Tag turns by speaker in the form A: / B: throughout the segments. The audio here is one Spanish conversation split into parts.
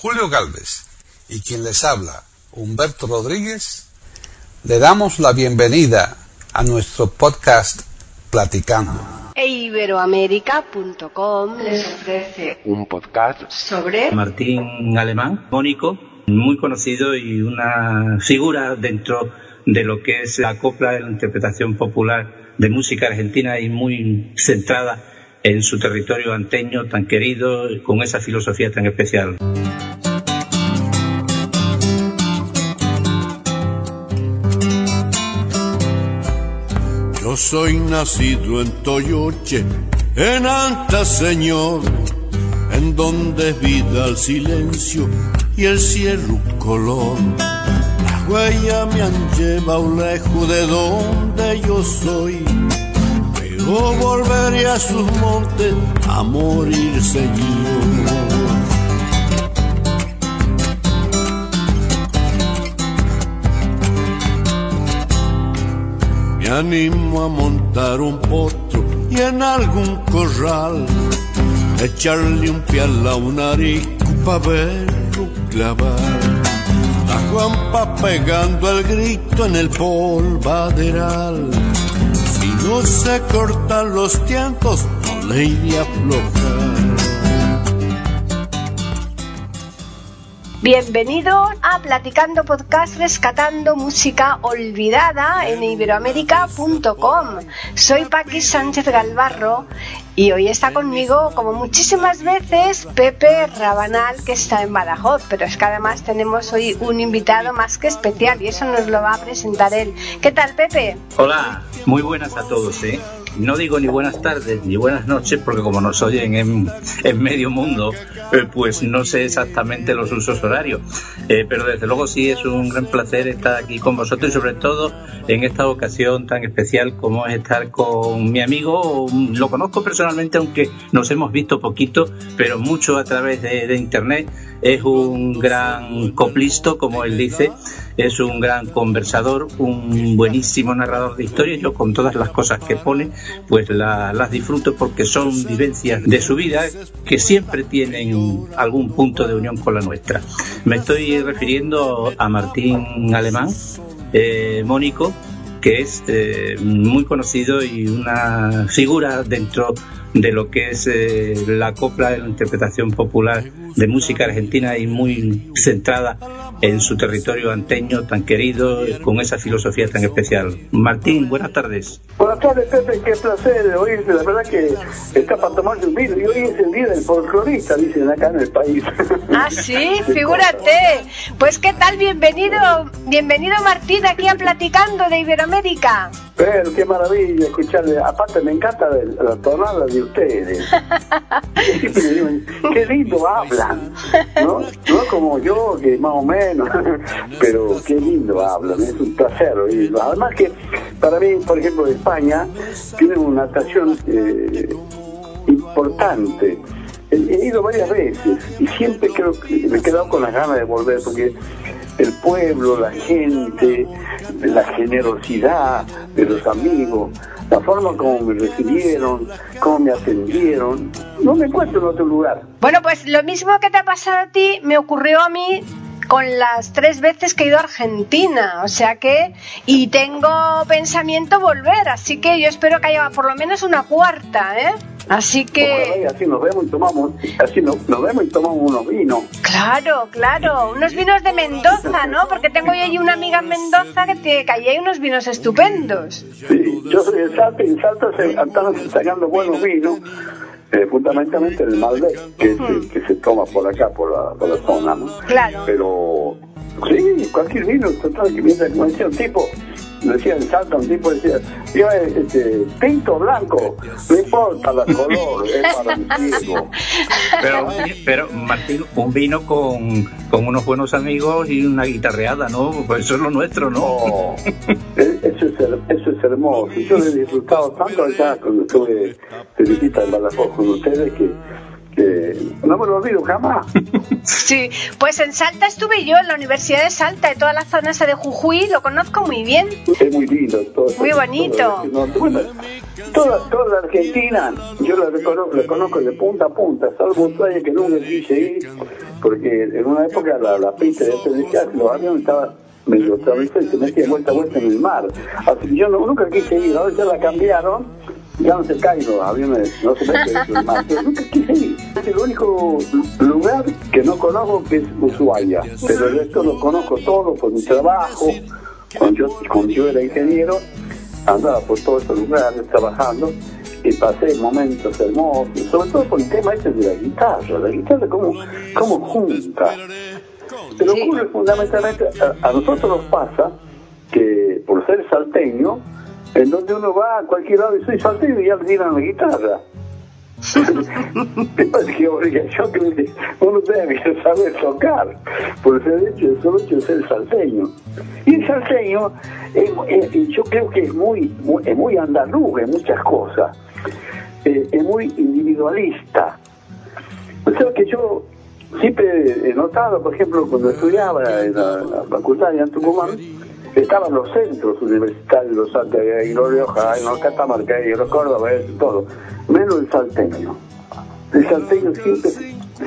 A: Julio Galvez y quien les habla, Humberto Rodríguez, le damos la bienvenida a nuestro podcast Platicando.
B: E iberoamérica.com les ofrece
C: un podcast
B: sobre
D: Martín Alemán, mónico, muy conocido y una figura dentro de lo que es la copla de la interpretación popular de música argentina y muy centrada en su territorio anteño tan querido, con esa filosofía tan especial.
E: Soy nacido en Toyoche, en Anta Señor, en donde es vida el silencio y el cielo color. Las huellas me han llevado lejos de donde yo soy o volveré a sus montes a morir seguido. Me animo a montar un potro y en algún corral echarle un pial a un arico pa' verlo clavar. A Juanpa pegando el grito en el polvaderal no se cortan los tiempos, no le iría
B: Bienvenido a Platicando Podcast Rescatando Música Olvidada en iberoamérica.com. Soy Paqui Sánchez Galvarro y hoy está conmigo, como muchísimas veces, Pepe Rabanal, que está en Badajoz. Pero es que además tenemos hoy un invitado más que especial y eso nos lo va a presentar él. ¿Qué tal, Pepe?
D: Hola, muy buenas a todos, ¿eh? No digo ni buenas tardes ni buenas noches porque como nos oyen en, medio mundo, eh, pues no sé exactamente los usos horarios. Eh, pero desde luego sí es un gran placer estar aquí con vosotros y sobre todo en esta ocasión tan especial como es estar con mi amigo. Lo conozco personalmente aunque nos hemos visto poquito, pero mucho a través de, de internet. Es un gran coplisto, como él dice es un gran conversador, un buenísimo narrador de historias. Yo con todas las cosas que pone, pues las disfruto porque son vivencias de su vida que siempre tienen algún punto de unión con la nuestra. Me estoy refiriendo a Martín Alemán, eh, Mónico, que es eh, muy conocido y una figura dentro de lo que es eh, la copla de la interpretación popular de música argentina y muy centrada en su territorio anteño tan querido, con esa filosofía tan especial. Martín, buenas tardes.
F: Buenas tardes, Pepe, qué placer oírte. La verdad que está para tomarse un vino y hoy es el día del folclorista, dicen acá en el país.
B: Ah, sí, figúrate. Pues qué tal, bienvenido, bienvenido Martín aquí a Platicando de Iberoamérica.
F: Pero qué maravilla escucharle. Aparte me encanta la tonada de ustedes. qué lindo hablan, ¿no? No como yo, que más o menos, pero qué lindo hablan, es un placer oírlo. Además que para mí, por ejemplo, España tiene una estación eh, importante. He ido varias veces y siempre creo que me he quedado con las ganas de volver porque el pueblo, la gente, la generosidad de los amigos, la forma como me recibieron, cómo me atendieron, no me encuentro en otro lugar.
B: Bueno, pues lo mismo que te ha pasado a ti me ocurrió a mí con las tres veces que he ido a Argentina, o sea que, y tengo pensamiento volver, así que yo espero que haya por lo menos una cuarta, ¿eh? Así que...
F: así nos vemos y tomamos, así nos, vemos y tomamos unos vinos.
B: Claro, claro, unos vinos de Mendoza, ¿no? Porque tengo yo allí una amiga en Mendoza que, tiene, que allí hay unos vinos estupendos.
F: Sí, yo soy de Salta y en Salta se están sacando buenos vinos. Eh, fundamentalmente el Malbec, que, que, se toma por acá, por la, por la zona, ¿no?
B: Claro.
F: Pero, sí, cualquier vino, total, que viene, como decía un tipo, decía en Salta, un tipo decía, yo este, pinto blanco, no importa la color, es para mi
D: Pero, pero Martín, un vino con, con unos buenos amigos y una guitarreada, ¿no? Pues eso es lo nuestro, ¿no?
F: Eso, es, eso es hermoso. Yo he disfrutado tanto allá cuando estuve de visita en Badajoz con ustedes que no me lo olvido jamás.
B: Sí, pues en Salta estuve yo, en la Universidad de Salta, de toda la zona esa de Jujuy, lo conozco muy bien.
F: Es muy lindo. Todo,
B: muy bonito.
F: toda, toda la Argentina, yo la reconozco, la conozco de punta a punta, salvo un que nunca quise ir, porque en una época la, la pista de este los aviones estaban medio establecidos y se metían vuelta a vuelta en el mar. Así que yo no, nunca quise ir, ahora ya la cambiaron, ya no se caen los aviones, no se meten en el mar, pero nunca quise ir. Es el único lugar que no conozco que es Ushuaia, pero el resto lo conozco todo por mi trabajo, cuando yo, cuando yo era ingeniero, andaba por todos esos lugares trabajando y pasé momentos hermosos, sobre todo por el tema este de la guitarra, la guitarra como, como junta. Pero
B: Sí.
F: ocurre fundamentalmente, a, a nosotros nos pasa que por ser salteño, en donde uno va a cualquier lado y soy salteño y ya le tiran la guitarra. Es que obligación que uno debe saber tocar por el hecho, el solo hecho de ser salteño. Y el salteño, es- yo creo que es muy, muy, es muy andaluz en muchas cosas, Eh, es muy individualista. O sea que yo siempre he notado, por ejemplo, cuando estudiaba en la, facultad de Tucumán, estaban los centros universitarios, los Santiago, los Rioja, los Catamarca, los Córdoba, todo, menos el salteño. El salteño siempre,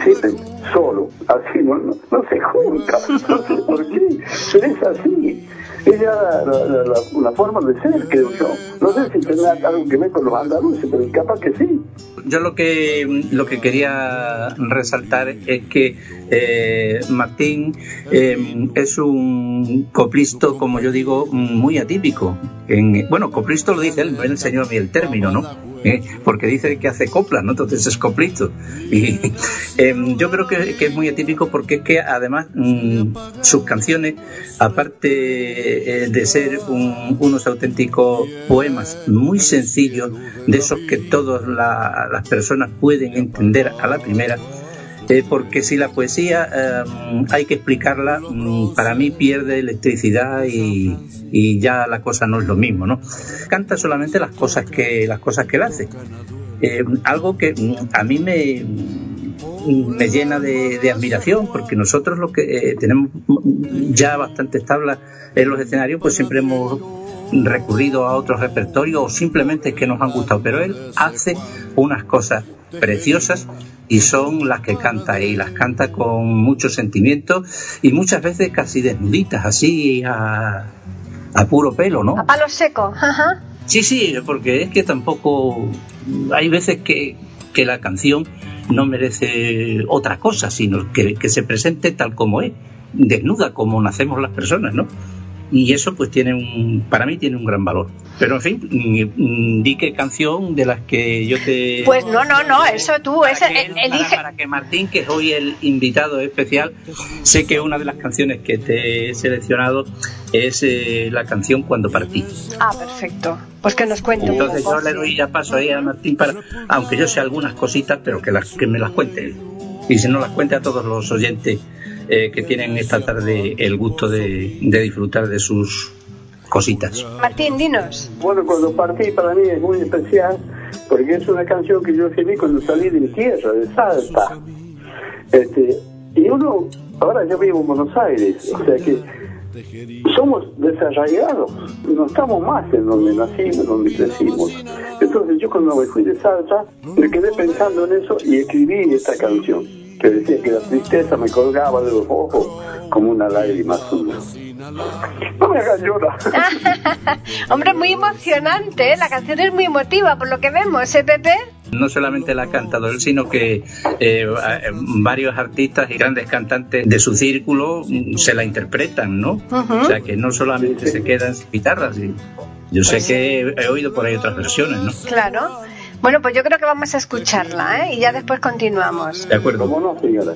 F: siempre solo, así, no, no, no se junta, no sé por qué, pero es así. Es ya la, la, la- forma de ser, creo yo. No sé si tendrá algo que ver con los andaluces, pero capaz que sí.
D: Yo lo que lo que quería resaltar es que eh, Martín eh, es un coplisto, como yo digo, muy atípico. En, bueno, coplisto lo dice él, no él enseñó a mí el término, ¿no? Eh, porque dice que hace coplas, ¿no? Entonces es coplisto. Y eh, yo creo que, es muy atípico porque es que además mm, sus canciones, aparte eh, de ser un- unos auténticos poemas muy sencillos, de esos que todas la- las personas pueden entender a la primera, eh, porque si la poesía eh, hay que explicarla, mm, para mí pierde electricidad y, ya la cosa no es lo mismo, ¿no? Canta solamente las cosas que las cosas que él hace. Eh, algo que mm, a mí me, me llena de, de admiración porque nosotros lo que eh, tenemos ya bastantes tablas en los escenarios pues siempre hemos recurrido a otros repertorios o simplemente que nos han gustado pero él hace unas cosas preciosas y son las que canta y las canta con mucho sentimiento y muchas veces casi desnuditas así a, a puro pelo ¿no?
B: A palo seco, ajá.
D: Sí, sí, porque es que tampoco hay veces que, que la canción no merece otra cosa, sino que, que se presente tal como es, desnuda como nacemos las personas, ¿no? Y eso pues tiene un, para mí tiene un gran valor. Pero en fin, mm, di qué canción de las que yo te...
B: Pues no, no, no, eso tú,
D: para
B: ese,
D: que,
B: el-
D: para-
B: elige.
D: para que Martín, que es hoy el invitado especial, sé que una de las canciones que te he seleccionado es eh, la canción Cuando partí.
B: Ah, perfecto. Pues que nos cuente un
D: Entonces yo le doy ya paso ahí a Martín para, aunque yo sé algunas cositas, pero que, las, que me las cuente él. Y si no las cuente a todos los oyentes eh, que tienen esta tarde el gusto de, de disfrutar de sus cositas.
B: Martín, dinos.
F: Bueno, cuando partí para mí es muy especial porque es una canción que yo escribí cuando salí de mi tierra, de Salta. Este, y uno, ahora yo vivo en Buenos Aires, o sea que somos desarraigados, no estamos más en donde nacimos, donde crecimos. Entonces yo cuando me fui de Salta me quedé pensando en eso y escribí esta canción que decía que la tristeza me colgaba de los ojos como una lágrima azul. No me hagas llorar.
B: Hombre, muy emocionante, ¿eh? la canción es muy emotiva, por lo que vemos, ¿eh, Pepe?
D: No solamente la ha cantado él, sino que eh, varios artistas y grandes cantantes de su círculo mm, se la interpretan, ¿no?
B: Ujú.
D: O sea que no solamente se quedan sin guitarras. y- Yo sé que he, he oído por ahí otras versiones, ¿no?
B: Claro. Bueno, pues yo creo que vamos a escucharla, ¿eh? Y ya después continuamos.
D: De acuerdo.
F: ¿Cómo no, señora?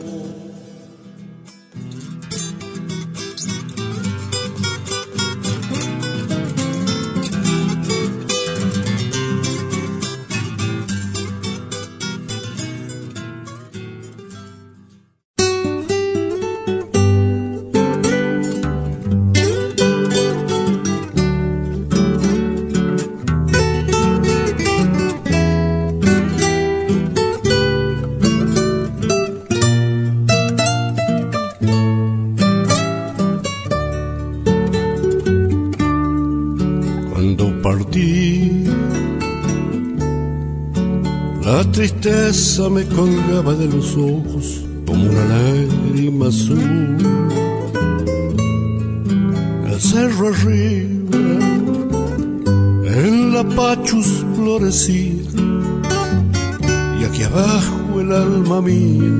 E: Tristeza me colgaba de los ojos como una lágrima azul. El cerro arriba, en la pachus florecía, y aquí abajo el alma mía,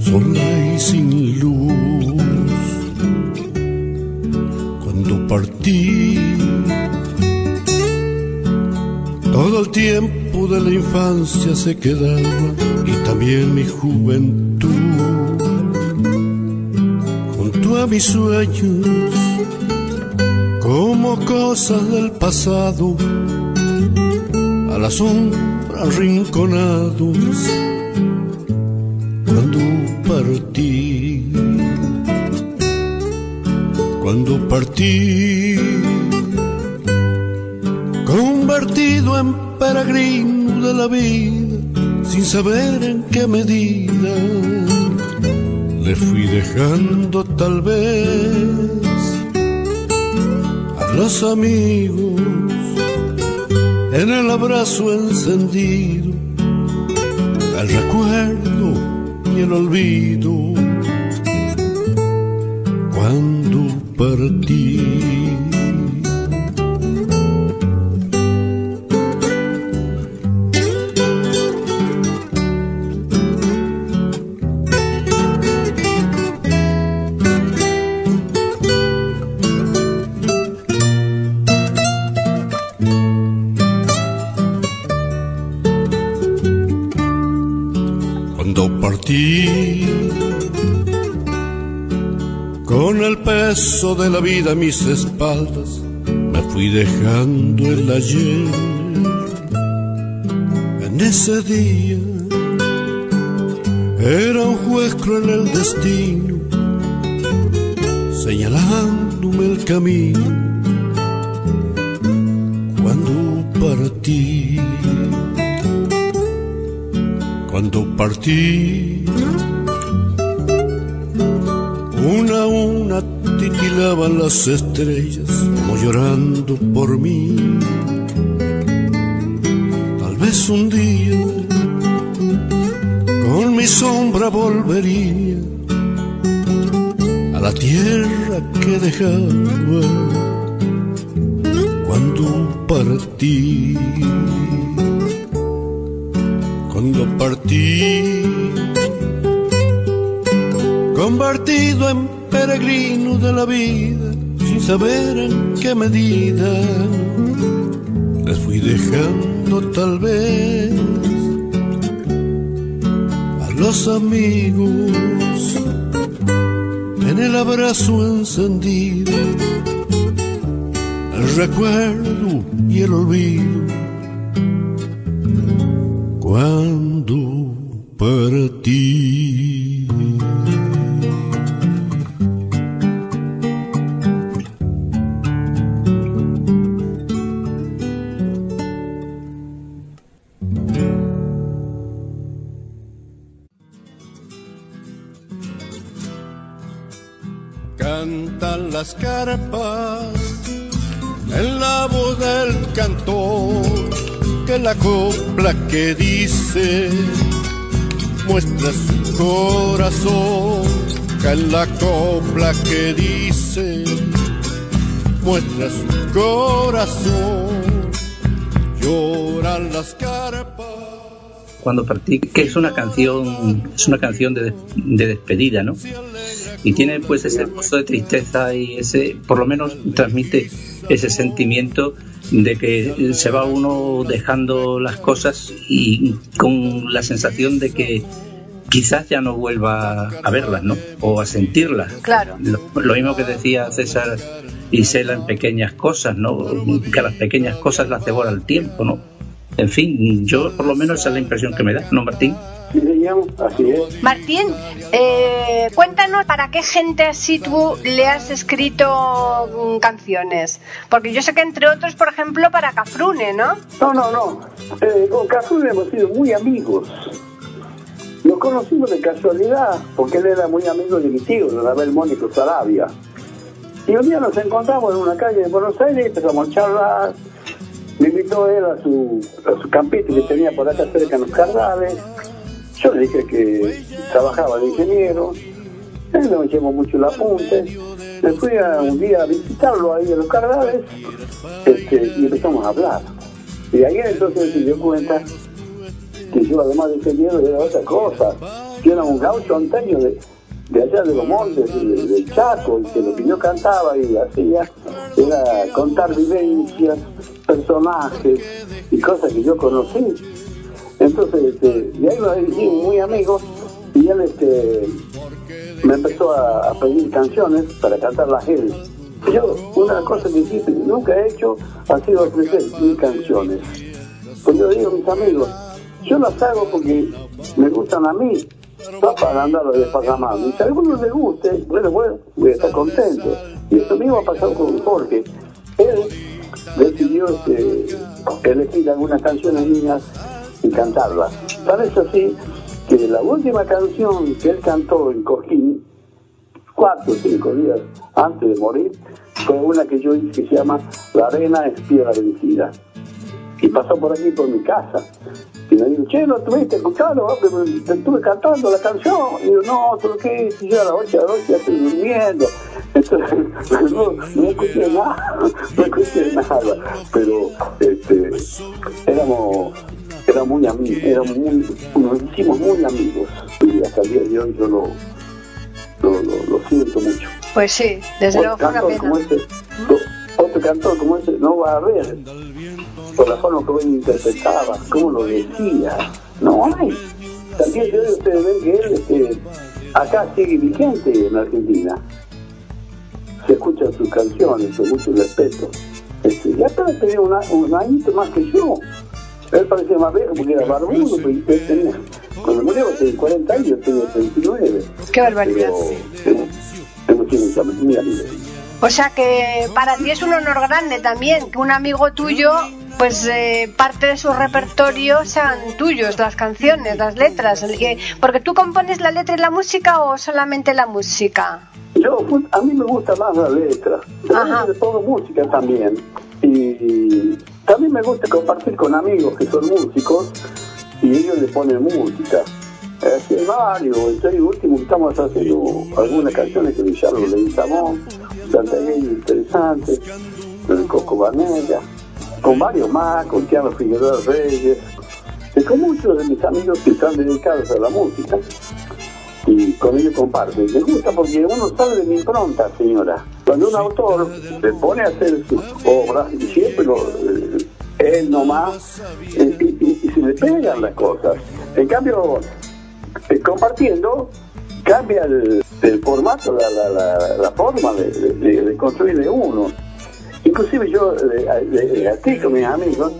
E: sola y sin luz. Cuando partí, todo el tiempo de la infancia se quedaba y también mi juventud. Junto a mis sueños, como cosas del pasado, a la sombra arrinconados, cuando partí, cuando partí vida, sin saber en qué medida le fui dejando tal vez a los amigos en el abrazo encendido, el recuerdo y el olvido cuando partí. De la vida a mis espaldas, me fui dejando el ayer. En ese día era un juez cruel el destino, señalándome el camino cuando partí. Cuando partí, titilaban las estrellas como llorando por mí. Tal vez un día con mi sombra volvería a la tierra que dejaba cuando partí. Cuando partí, convertido en peregrino de la vida, sin saber en qué medida. Les fui dejando tal vez a los amigos en el abrazo encendido, el recuerdo y el olvido muestra corazón, lloran las carpas.
D: Cuando partí, que es una canción, es una canción de, de despedida, ¿no? Y tiene pues ese pozo de tristeza y ese, por lo menos transmite ese sentimiento de que se va uno dejando las cosas y con la sensación de que quizás ya no vuelva a verlas, ¿no? O a sentirlas.
B: Claro.
D: Lo, lo mismo que decía César Isela en pequeñas cosas, ¿no? Que las pequeñas cosas las devora el tiempo, ¿no? En fin, yo por lo menos esa es la impresión que me da, ¿no, Martín?
F: Así es.
B: Martín, eh, cuéntanos para qué gente así tú le has escrito mm, canciones. Porque yo sé que entre otros, por ejemplo, para Cafrune, ¿no?
F: No, no, no. Eh, con Cafrune hemos sido muy amigos. Nos conocimos de casualidad, porque él era muy amigo de mi tío, de Abel Mónico Sarabia. Y un día nos encontramos en una calle de Buenos Aires empezamos a charlar. Me invitó él a su, a su campito que tenía por acá cerca en los Cardales. Yo le dije que trabajaba de ingeniero, él no me llamó mucho el apunte. Me fui a, un día a visitarlo ahí en los Cardales este, y empezamos a hablar. Y ahí entonces se dio cuenta que yo además de ingeniero era otra cosa. Yo era un gaucho antaño de, allá de los montes, de, de Chaco, y que lo que yo cantaba y hacía era contar vivencias, personajes y cosas que yo conocí. Entonces, este, y ahí nos hicimos muy amigos y él este, me empezó a, pedir canciones para cantarlas él. Yo, una cosa que sí, nunca he hecho ha sido ofrecer mis canciones. Pues yo digo a mis amigos, yo las hago porque me gustan a mí, no para andar de. Y si a alguno le guste, bueno, bueno, voy a estar contento. Y eso mismo ha pasado con Jorge. Él decidió este, elegir algunas canciones mías y cantarlas. Parece así que la última canción que él cantó en Cojín, cuatro o cinco días antes de morir, fue una que yo hice que se llama La arena es piedra vencida. Y pasó por aquí, por mi casa. Y me dijo, che, ¿no estuviste escuchando? Te estuve cantando la canción. Y yo, no, ¿tú qué? Y yo a las 8 de la noche ya estoy durmiendo. Entonces, no, no escuché nada, no escuché nada. Pero, este, éramos, éramos muy amigos, éramos muy, nos hicimos muy amigos. Y hasta el día de hoy yo lo, lo, lo, lo siento mucho.
B: Pues sí, desde luego fue una pena.
F: como ese, otro cantor como ese no va a haber por la forma como él interpretaba, cómo lo decía, no hay. También yo ustedes ven que él este, acá sigue vigente en Argentina. Se escuchan sus canciones con mucho respeto. Este, ya apenas tenía una, un añito más que yo. Él parecía más viejo porque era barbudo, pero él tenía, cuando murió tenía 40 años, tenía 39.
B: Qué barbaridad.
F: Pero sido muy amigos.
B: O sea que para ti es un honor grande también que un amigo tuyo, pues eh, parte de su repertorio sean tuyos, las canciones, las letras. el que- Porque tú compones la letra y la música o solamente la música.
F: Yo, fu- a mí me gusta más la letra. Le pongo música también. Y también me gusta compartir con amigos que son músicos y ellos le ponen música. Así hay varios. Estoy último, estamos haciendo algunas canciones con Villalbo Leguizamón, Santa Gay interesante, con Coco Vanella, con varios más, con Tiano Figueroa Reyes, y con muchos de mis amigos que están dedicados a la música y con ellos comparto. Y me gusta porque uno sale de mi impronta, señora. Cuando un autor se pone a hacer sus obras, y siempre lo, eh, él nomás, eh, y, y- y se le pegan las cosas. En cambio, eh, compartiendo, cambia el, el formato, la, la, la, la forma de, de- de construir de uno. Inclusive yo, eh, eh, aquí con mis amigos,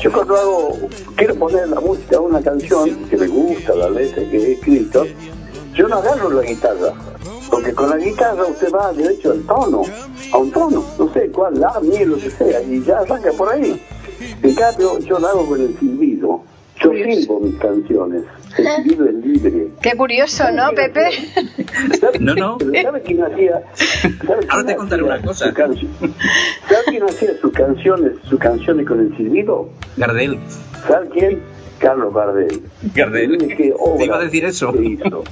F: yo cuando hago, quiero poner la música a una canción que me gusta, la letra que he escrito, yo no agarro la guitarra, porque con la guitarra usted va derecho al tono, a un tono, no sé cuál, la, mi, lo que sea, y ya arranca por ahí. En cambio, yo lo hago con el silbido. Yo silbo mis canciones. El silbido es libre.
B: Qué curioso, ¿no, Pepe?
F: ¿Sabe-
D: No, no.
F: ¿Sabe quién hacía? ¿sabe
D: Ahora te contaré una cosa.
F: su cancio- ¿Sabe quién hacía sus canciones, sus canciones con el silbido?
D: Gardel.
F: ¿Sabe quién? Carlos Gardel.
D: Gardel.
F: Qué obra
D: Te iba a decir eso.
F: que hizo.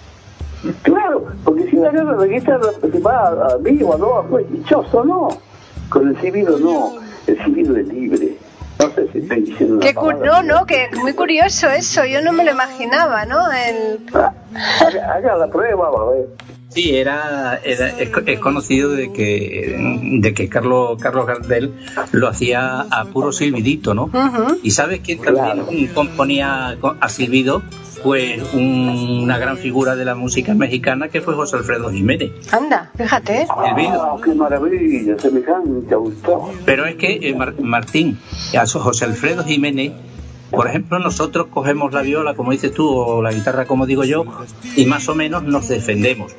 F: Claro, porque si agarra la guitarra, se va a, a vivo, no, pues dichoso, no. Con el silbido no, el silbido es libre. No sé si estoy diciendo una
B: Qué cu-
F: palabra.
B: no, no, que muy curioso eso. Yo no me lo imaginaba, ¿no? El...
F: Ah, Haga, haga la prueba, va a ver.
D: Sí, era, era es, es conocido de que de que Carlos Carlos Gardel lo hacía a puro silbidito, ¿no? Y sabes quién también
F: Claro.
D: componía a silbido, pues un- una gran figura de la música mexicana que fue José Alfredo Jiménez.
B: Anda, fíjate.
F: Ah, qué maravilla, semejante autor.
D: Pero es que eh, Mar- Martín, a José Alfredo Jiménez, por ejemplo, nosotros cogemos la viola, como dices tú, o la guitarra, como digo yo, y más o menos nos defendemos.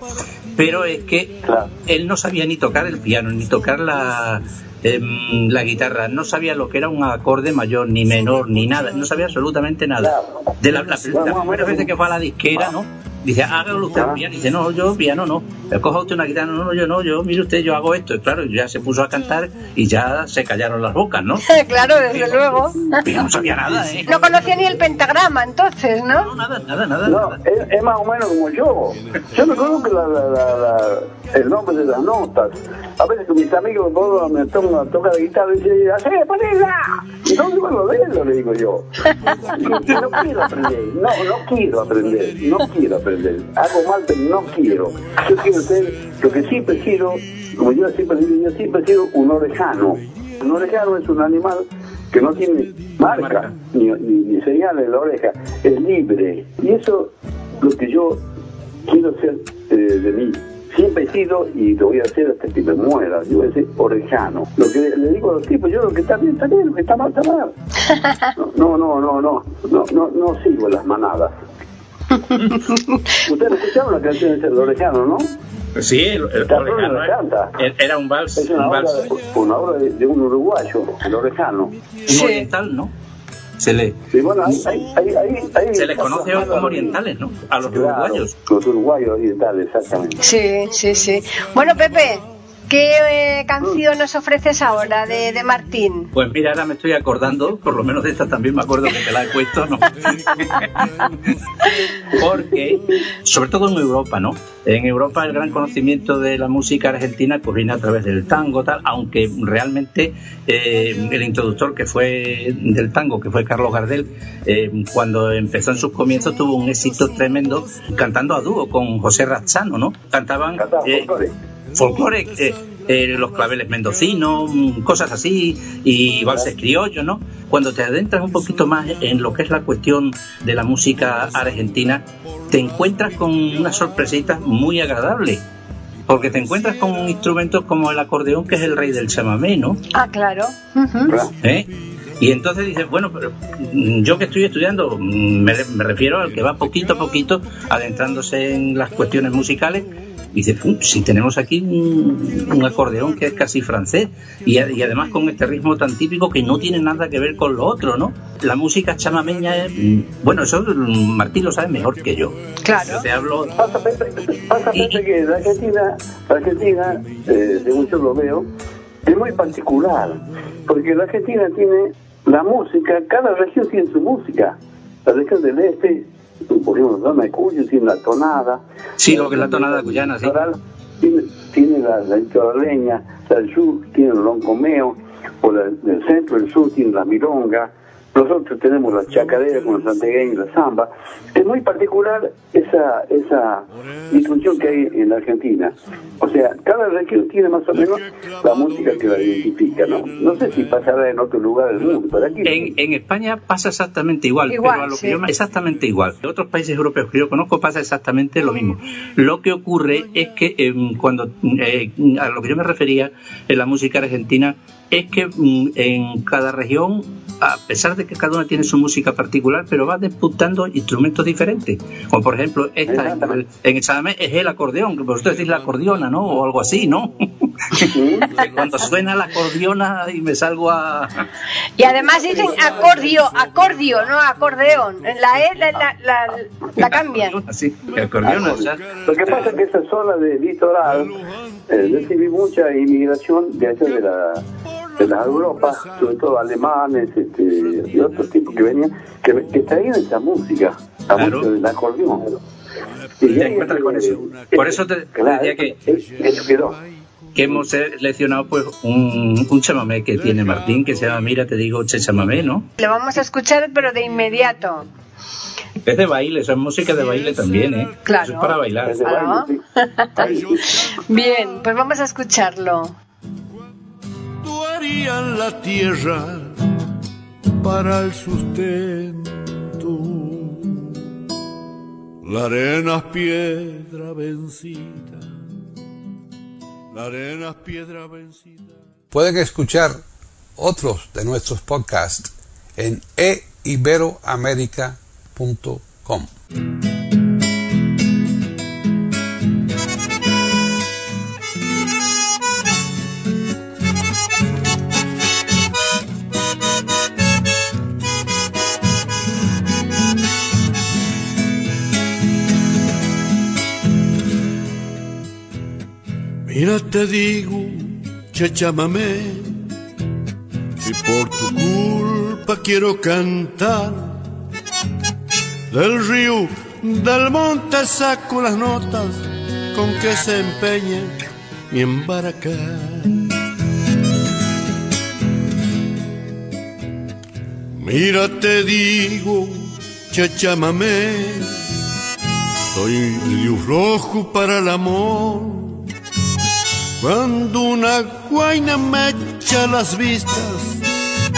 D: Pero es que
F: Claro.
D: él no sabía ni tocar el piano, ni tocar la, em, la guitarra, no sabía lo que era un acorde mayor, ni menor, ni nada, no sabía absolutamente nada. De la, la-
F: o
D: primeras
F: menos
D: veces que fue a la disquera, ¿no? Dice, hágalo usted
F: Ah.
D: piano. Dice, no, yo piano no. Le coja usted una guitarra. No, no, yo no, yo, mire usted, yo hago esto. Y claro, ya se puso a cantar y ya se callaron las bocas, ¿no?
B: claro, desde luego.
D: Pero no sabía nada, ¿eh?
B: No conocía ni el pentagrama entonces,
D: No,
B: ¿no?
D: nada, nada, nada.
F: No,
D: nada.
F: es, es más o menos como yo. Yo no conozco la, la, la, la- el nombre de las notas. A veces con mis amigos todos me tocan tocar la guitarra y dicen, ¡Hacé, ponela! ¿Y dónde van a verlo? Le digo yo. No quiero aprender, no, no quiero aprender, no quiero aprender. Hago mal, pero no quiero. Yo quiero ser lo que siempre sido, como yo siempre digo, yo siempre sido un orejano. Un orejano es un animal que no tiene marca, ni, ni, ni señales en la oreja, es libre. Y eso lo que yo quiero ser eh, de mí. Siempre he sido y lo voy a hacer hasta que me muera. Yo voy a ser orejano. Lo que le digo a los tipos, yo lo que está bien está bien, lo que está mal está mal. No, no, no, no, no, no, no sigo las manadas. Ustedes escucharon la canción de Orejano, ¿no?
D: Sí, el, el
F: Está
D: orejano. Era un vals,
F: Es
D: un
F: una obra,
D: vals
F: una obra de, de un uruguayo, el Orejano.
D: un
B: Sí.
D: oriental, ¿no? Se le,
F: Y bueno, ahí, ahí, ahí, ahí- ahí
D: se les conoce como orientales, ¿no? A los
F: Claro,
D: uruguayos.
F: Los uruguayos orientales, exactamente.
B: Sí, sí, sí. Bueno, Pepe, ¿qué eh, canción nos ofreces ahora de, de Martín?
D: Pues mira, ahora me estoy acordando, por lo menos de esta también me acuerdo que te la he puesto, ¿no? Porque, sobre todo en Europa, ¿no? En Europa el gran conocimiento de la música argentina pues viene a través del tango, tal, aunque realmente eh, el introductor que fue del tango, que fue Carlos Gardel, eh, cuando empezó en sus comienzos tuvo un éxito tremendo cantando a dúo con José Razzano, ¿no? Cantaban...
F: Cantaba
D: eh,
F: folclore.
D: eh, eh, los claveles mendocinos, cosas así, y valses criollos, ¿no? Cuando te adentras un poquito más en lo que es la cuestión de la música argentina, te encuentras con una sorpresita muy agradable. Porque te encuentras con un instrumento como el acordeón, que es el rey del chamamé, ¿no?
B: Ah, claro.
D: ¿Eh? Y entonces dices, bueno, pero mm, yo que estoy estudiando, mm, me, me refiero al que va poquito a poquito adentrándose en las cuestiones musicales, y dices, "Uh, si tenemos aquí un, un acordeón que es casi francés, y, y además con este ritmo tan típico que no tiene nada que ver con lo otro, ¿no? La música chamameña es, mm, bueno, eso mm, Martín lo sabe mejor que yo.
B: Claro.
D: Yo te hablo,
F: Pasa, Pepe, pasa, que la Argentina, la Argentina eh, según yo lo veo, es muy particular, porque la Argentina tiene la música, cada región tiene su música. La región del este, por ejemplo, la zona de Cuyo tiene la tonada.
D: Sí, lo que es la tonada cuyana, sí.
F: Tiene, tiene la, la litoraleña, la del sur tiene el loncomeo, o la del centro, el sur tiene la milonga. Nosotros tenemos la chacarera con el santegueño y la samba. Es muy particular esa, esa distribución que hay en la Argentina. O sea, cada región tiene más o menos la música que la identifica, ¿no? No sé si pasará en otro lugar del mundo, pero aquí...
D: En, en España pasa exactamente igual,
B: Igual,
D: pero a lo
B: sí.
D: que yo me- exactamente igual. En otros países europeos que yo conozco pasa exactamente lo mismo. Lo que ocurre es que em, cuando eh, a lo que yo me refería en la música argentina es que mm, en cada región, a pesar de que cada una tiene su música particular, pero va disputando instrumentos diferentes. Como por ejemplo, esta en, en el Sadamés es el acordeón, que vosotros decís la acordeona, ¿no? O algo así, ¿no? Cuando suena la acordeona y me salgo a,
B: Y además dicen acordio, acordio, no acordeón. La E la, la, la, la cambian.
D: Sí, o sea,
F: Lo que pasa es que esa zona de litoral eh, recibí mucha inmigración de allá de la de las Europas, sobre todo alemanes este, y otros tipos que venían, que, que traían esa música, la
D: Claro.
F: música del acordeón.
D: Te
F: ahí,
D: encuentras con
F: eh,
D: eso. Por eso te- te
F: claro,
D: decía que-
F: eso- eso quedó.
D: que hemos seleccionado pues un, un chamamé que tiene Martín que se llama Mira te digo che chamamé, ¿no?
B: Lo vamos a escuchar, pero de inmediato.
D: Es de baile, eso es música de baile también, ¿eh?
B: Claro.
D: Eso es para bailar.
F: Es de baile, sí.
B: Bien, pues vamos a escucharlo.
E: Tú harías la tierra para el sustento. La arena es piedra vencida. La arena es piedra vencida.
A: Pueden escuchar otros de nuestros podcasts en eiberoamerica.com.
E: Mira, te digo, chachamame, si por tu culpa quiero cantar, del río, del monte saco las notas con que se empeña mi embaracar. Mira, te digo, chachamame, soy Dios rojo para el amor. Cuando una guaina me echa las vistas,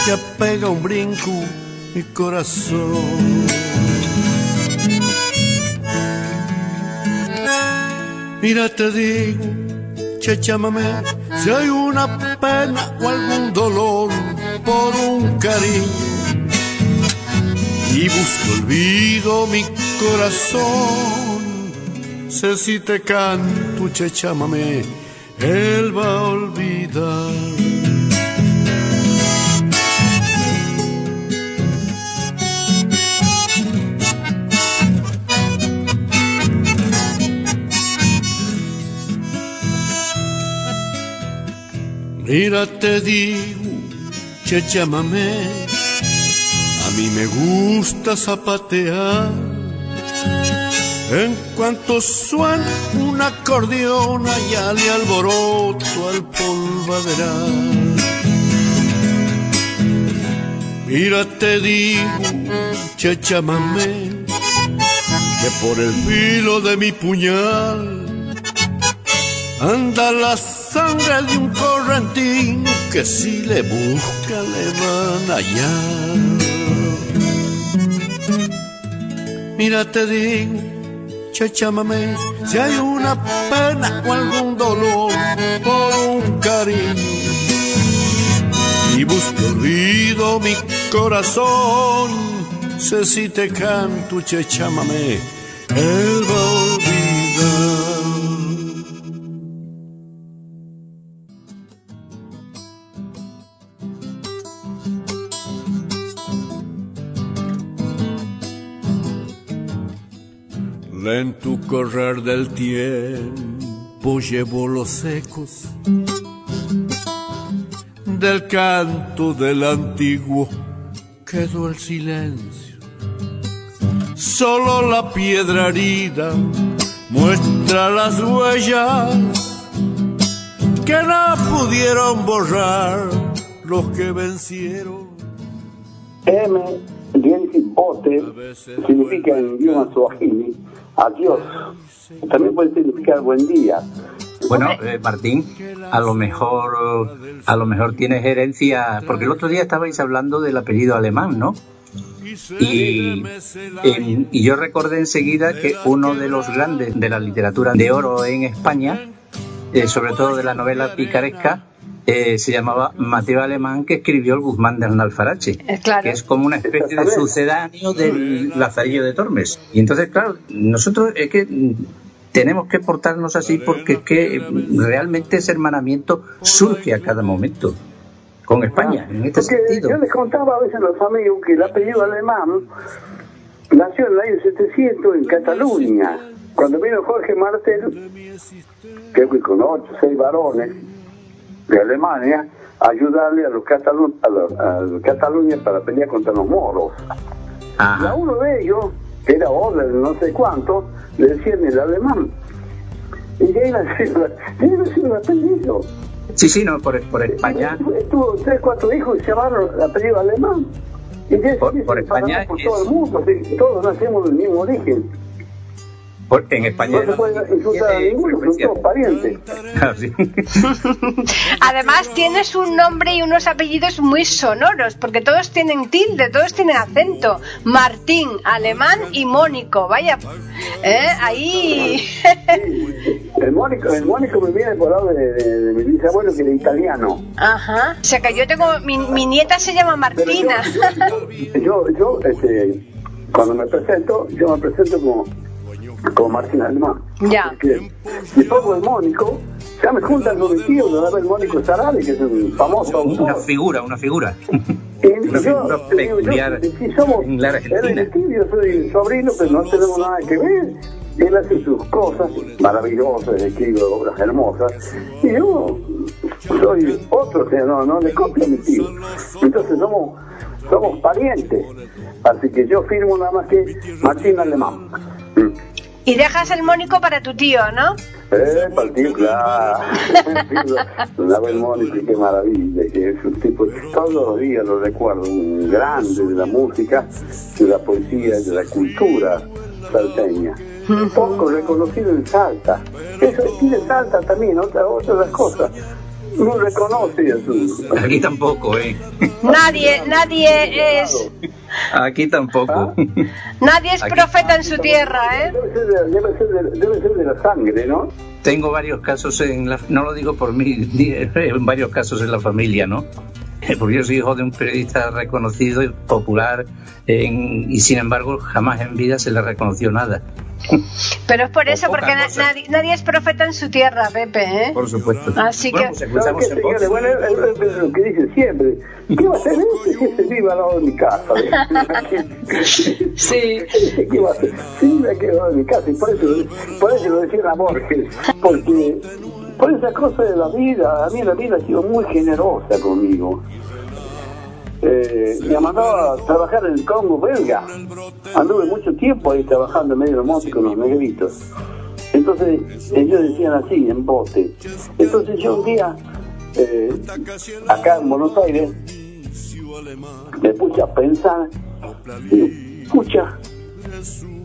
E: te apega un brinco mi corazón. Mira, te digo, chachamame, si hay una pena o algún dolor por un cariño y busco olvido mi corazón. Sé si te canto, chechámame, él va a olvidar. Mira, te digo, chechámame, a mí me gusta zapatear. En cuanto suena un acordeón, allá le alboroto al polvaderal. Mira, te digo, chechamame, que por el filo de mi puñal anda la sangre de un correntín que si le busca le van a hallar. Mira, te digo, chachámame, si hay una pena o algún dolor por un cariño. Y busco ruido mi corazón, sé si te canto, chachámame, él Lento correr del tiempo llevo los ecos del canto del antiguo quedó el silencio. Solo la piedra herida muestra las huellas que no pudieron borrar los que vencieron.
F: Bote, significa en idioma suajili adiós. También puede significar buen día.
D: Bueno, eh, Martín, a lo mejor a lo mejor tienes herencia, porque el otro día estabais hablando del apellido alemán, ¿no? Y, y yo recordé enseguida que uno de los grandes de la literatura de oro en España, eh, sobre todo de la novela picaresca, eh, se llamaba Mateo Alemán, que escribió el Guzmán de Alfarache,
B: Eh, claro.
D: que es como una especie de sucedáneo del Lazarillo de Tormes. Y entonces, claro, nosotros es que mm, tenemos que portarnos así porque es que mm, realmente ese hermanamiento surge a cada momento con España, en este
F: Porque
D: sentido.
F: yo les contaba a veces a los amigos que el apellido alemán nació en el año 700 en Cataluña, cuando vino Jorge Martel, creo que con ocho seis varones de Alemania, a ayudarle a los, catalu a los, a los Cataluña para pelear contra los moros. Y a uno de ellos, que era de no sé cuánto, le decían el alemán. Y de ahí nació el apellido.
D: Sí, sí, no, por, por España.
F: Tuvo tres, cuatro hijos y se llamaron el apellido alemán. Y de
D: Por- por España
F: por
D: es-
F: todo el mundo, todos nacemos del mismo origen.
D: Por- en España.
F: No se puede insultar a.
D: Ah.
B: Además tienes un nombre y unos apellidos muy sonoros, porque todos tienen tilde, todos tienen acento. Martín, alemán y Mónico, vaya. ¿eh? Ahí.
F: El Mónico, el Mónico me viene por lado de, de, de mi bisabuelo que era italiano.
B: Ajá. O sea que yo tengo. Mi, mi nieta se llama
F: yo,
B: Martina.
F: yo, yo, yo, este, cuando me presento, yo me presento como, como Martín Alemán.
B: Ya.
F: Porque si pongo el Mónico, ya me juntan con mi tío, me da el Mónico Sarabia, que es un famoso
D: Una
F: autor.
D: figura, una figura.
F: Y
D: Una
F: yo,
D: figura
F: somos
D: en la Argentina.
F: hereditarios, yo soy sobrino, pero no tenemos nada que ver. él hace sus cosas maravillosas, escribe obras hermosas, y yo soy otro, o sea, no, no le copio a mi tío. Entonces somos, somos parientes. Así que yo firmo nada más que Martín Alemán.
B: Y dejas el mónico para tu tío, ¿no?
F: Eh, para el tío, claro. Una buen Mónico, qué maravilla, que es un tipo, todos los días lo recuerdo, un grande de la música, de la poesía, de la cultura salteña. Poco reconocido en Salta. Eso tiene Salta también, otra, otra de las cosas. No reconoce a su...
D: Aquí tampoco, ¿eh?
B: Nadie, nadie es,
D: Aquí tampoco.
F: ¿Ah?
B: nadie es
D: Aquí-
B: profeta en su tierra, ¿eh?
F: Debe ser, de, debe, ser de, debe ser de la sangre, ¿no?
D: Tengo varios casos en la... No lo digo por mí, varios casos en la familia, ¿no? Porque yo soy hijo de un periodista reconocido y popular en- y sin embargo jamás en vida se le reconoció nada.
B: Pero es por eso, porque na- nadie, nadie es profeta en su tierra, Pepe, ¿eh?
D: Por supuesto.
B: Así
D: bueno,
B: que-
D: pues
F: lo que dice siempre. ¿Qué va a hacer este si este vive al lado de mi casa?
B: Sí.
F: ¿Qué va a hacer? Sí, me quedo de mi casa. Y por eso, por eso lo decía a Borges. Porque por esa cosa de la vida, a mí la vida ha sido muy generosa conmigo. Eh, me ha mandado a trabajar en el Congo belga. Anduve mucho tiempo ahí trabajando en medio del monte con los negritos. Entonces ellos decían así, en bote. Entonces yo un día, eh, acá en Buenos Aires, me puse a pensar, escucha,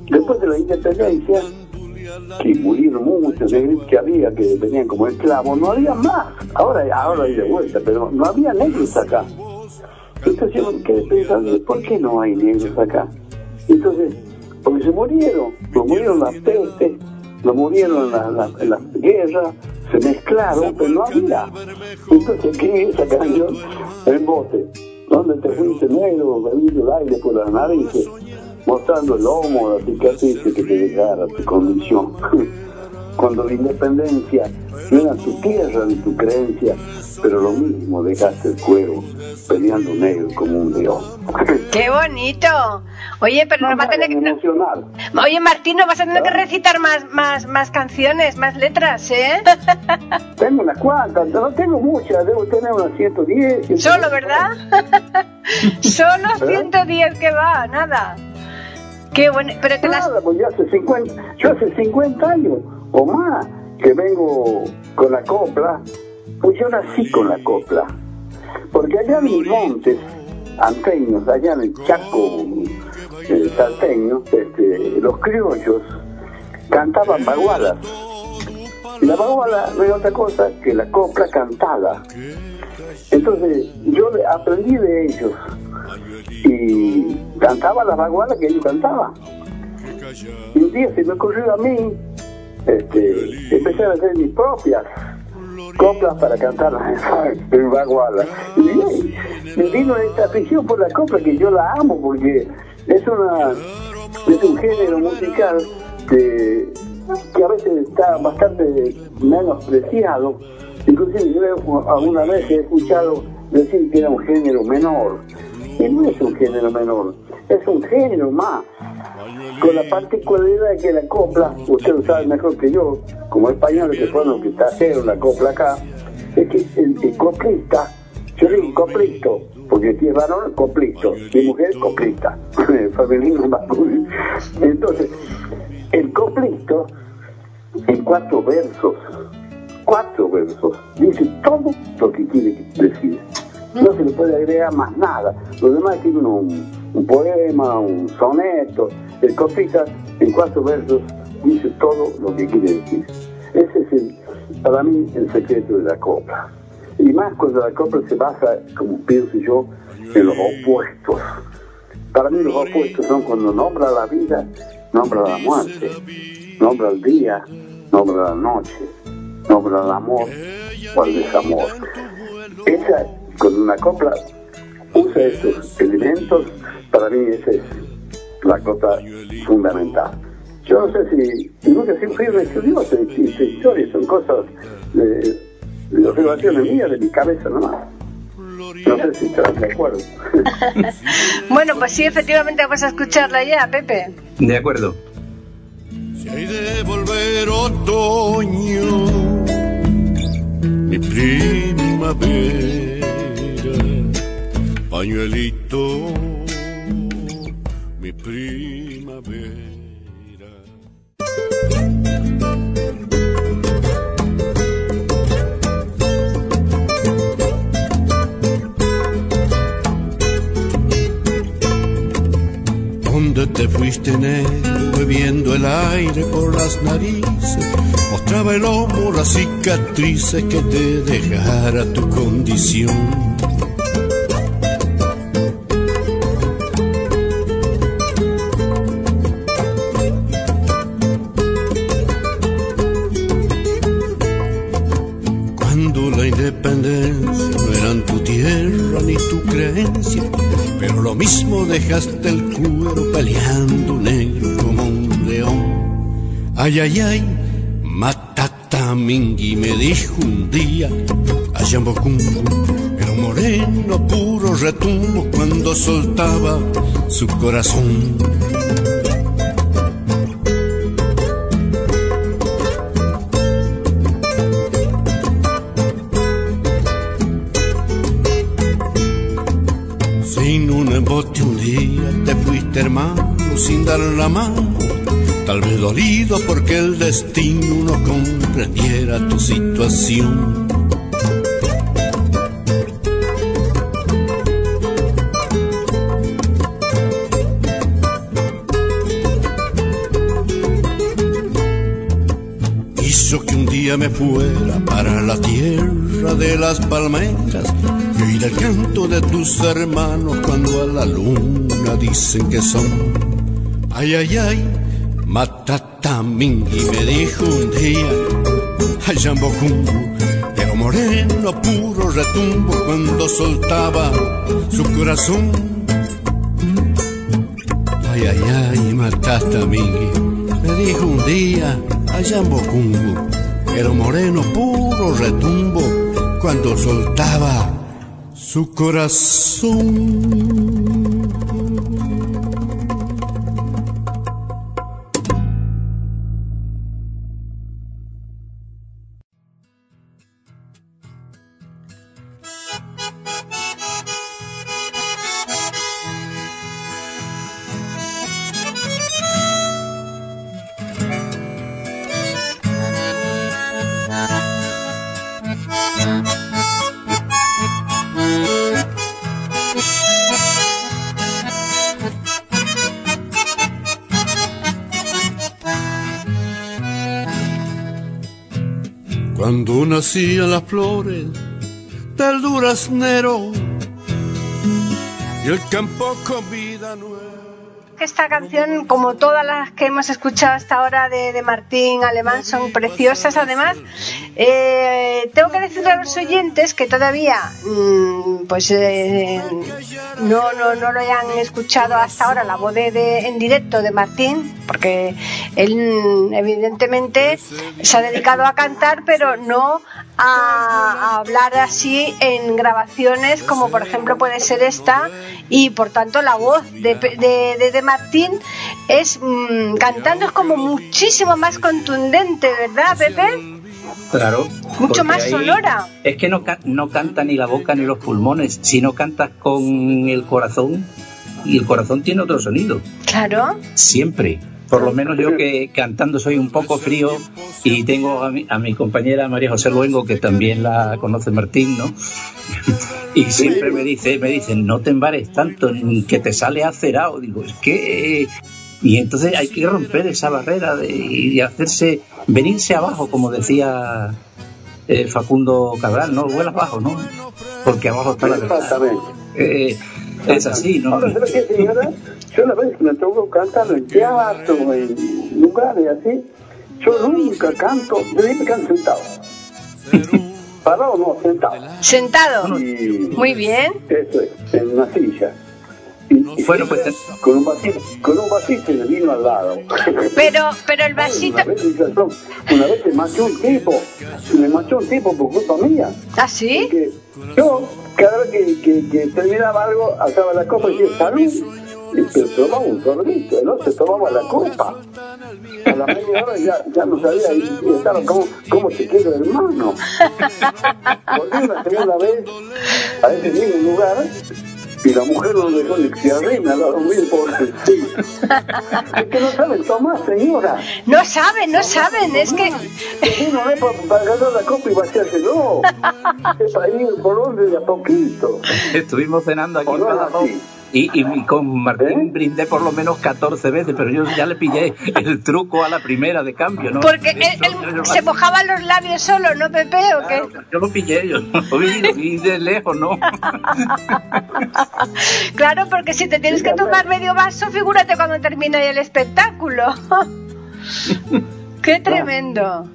F: después de la independencia, que murieron muchos negros que había, que venían como esclavos, no había más. Ahora, ahora hay de vuelta, pero no había negros acá. Entonces yo me quedé pensando, ¿por qué no hay negros acá? Entonces, porque se murieron, lo murieron en la peste, lo murieron en la, la- en la guerra, se mezclaron, pero no había. Entonces escribí esa canción en bote, donde te fuiste negro, bebiendo el aire por las narices, mostrando el lomo, la cicatriz que te dejara tu condición. Cuando la independencia no era tu tierra ni tu creencia, pero lo mismo dejaste el cuero peleando negro como un león.
B: ¡Qué bonito! Oye, pero nos va a tener que... no-
F: emocional.
B: Oye, Martín, nos vas a tener que recitar más, más, más canciones, más letras, ¿eh?
F: Tengo unas cuantas, no tengo muchas, debo tener unas 110. 120.
B: Solo, ¿verdad? Solo 110 que va, nada. Qué bueno, pero te las...
F: Pues yo hace 50, yo hace 50 años o más que vengo con la copla, pues yo nací con la copla. Porque allá en mis montes anteños, allá en el Chaco eh, salteño, este, los criollos cantaban bagualas. Y la baguala no es otra cosa que la copla cantada. Entonces yo aprendí de ellos y cantaba la baguala que ellos cantaban. Y un día se me ocurrió a mí este, empezar a hacer mis propias coplas para cantar en baguala. Y me vino esta afición por la copla que yo la amo porque es una es un género musical que, que a veces está bastante menospreciado. Inclusive yo alguna vez he escuchado decir que era un género menor. Y no es un género menor, es un género más. Con la particularidad de que la copla, usted lo sabe mejor que yo, como españoles que fueron los que trajeron la copla acá, es que el, el coplista, yo digo coplisto, porque si es varón, coplisto, si mujer, coplista, femenino, masculino. Entonces, el coplisto, en cuatro versos, cuatro versos, dice todo lo que quiere decir. No se le puede agregar más nada. Los demás tienen un, un poema, un soneto. El coplista, en cuatro versos, dice todo lo que quiere decir. Ese es, el, para mí, el secreto de la copla. Y más cuando la copla se basa, como pienso yo, en los opuestos. Para mí los opuestos son cuando nombra la vida, nombra la muerte, nombra el día, nombra la noche, nombra el amor o el desamor. Esa, cuando una copla usa estos elementos, para mí esa es la cosa fundamental. Yo no sé si, nunca fui estudioso de historia, son cosas de, de observaciones mías, de mi cabeza nomás. No sé si estás de acuerdo.
B: Bueno, pues sí, efectivamente vamos a escucharla ya, Pepe.
D: De acuerdo.
E: que hay de volver otoño, mi primavera, pañuelito, mi primavera. ¿Dónde te fuiste negro, bebiendo el aire por las narices? Mostraba el hombro las cicatrices que te dejara tu condición. Dejaste el cuero peleando negro como un león. Ay, ay, ay, matata mingui me dijo un día, Ayambocumbo, pero moreno puro retumbo cuando soltaba su corazón. Dolido porque el destino no comprendiera tu situación. Hizo que un día me fuera para la tierra de las palmeras y el canto de tus hermanos cuando a la luna dicen que son. Ay, ay, ay, matatamingui me dijo un día, ay, Yambocumbo, pero moreno puro retumbo cuando soltaba su corazón. Ay, ay, ay, matatamingui me dijo un día, ay, Yambocumbo, pero moreno puro retumbo cuando soltaba su corazón. Las flores del duraznero y el campo con vida nueva.
B: Esta canción, como todas las que hemos escuchado hasta ahora de, de Martín Alemán, son preciosas. Además, eh, tengo que decirle a los oyentes que todavía mm, pues eh, no, no, no lo hayan escuchado hasta ahora la voz de, de- en directo de Martín, porque él mm, evidentemente se ha dedicado a cantar, pero no a, hablar así en grabaciones como por ejemplo puede ser esta y por tanto la voz de, de- de Martín es mm, cantando es como muchísimo más contundente, ¿verdad, Pepe?
D: Claro.
B: Mucho más sonora.
D: Es que no, no canta ni la boca ni los pulmones, sino cantas con el corazón y el corazón tiene otro sonido,
B: Claro.
D: siempre. Por lo menos yo que cantando soy un poco frío y tengo a mi, a mi compañera María José Luengo, que también la conoce Martín, ¿no? Y siempre me dice, me dicen, no te embares tanto, que te sale acerado. Digo, es que... Y entonces hay que romper esa barrera de, y hacerse, venirse abajo, como decía eh, Facundo Cabral, ¿no? Vuelas abajo, ¿no? Porque abajo está la verdad.
F: Exactamente.
D: Eh, es así, ¿no?
F: Ahora, ¿sabes qué, señora? Yo la vez que me tocó cantar en teatro, en lugares así, yo nunca canto, yo siempre canto sentado. Parado no, sentado.
B: Sentado.
F: Y
B: Muy bien.
F: eso es, en una silla. Y,
D: Bueno, pues,
F: con un vasito, con un vasito de vino al lado.
B: Pero, pero el vasito.
F: Una vez, dice, "No, una vez me machó un tipo, me machó un tipo por culpa mía.
B: ¿Ah, sí?
F: que yo cada vez que, que, que terminaba algo alzaba la copa y decía salud y pero tomaba un sorbito no se tomaba la copa a la media hora ya, ya no sabía y, y estaba como, cómo se queda hermano. Volví una segunda vez a ese mismo lugar y la mujer lo dejó de que arriba, la dormir por el sí. Es que no saben tomar, señora.
B: No saben, no saben, es que...
F: Sí, no es para, para ganar la copa y vaciarse, no. Es para ir por donde de a poquito.
D: Estuvimos cenando aquí
F: ¿O
D: en y, y con Martín
F: ¿Eh?
D: brindé por lo menos 14 veces, pero yo ya le pillé el truco a la primera de cambio, ¿no?
B: Porque él, se mojaba los labios solo, ¿no, Pepe? ¿O qué?
D: Claro, yo lo pillé, yo lo vi, lo vi de lejos, ¿no?
B: Claro, porque si te tienes que tomar medio vaso, figúrate cuando termina el espectáculo. ¡Qué tremendo!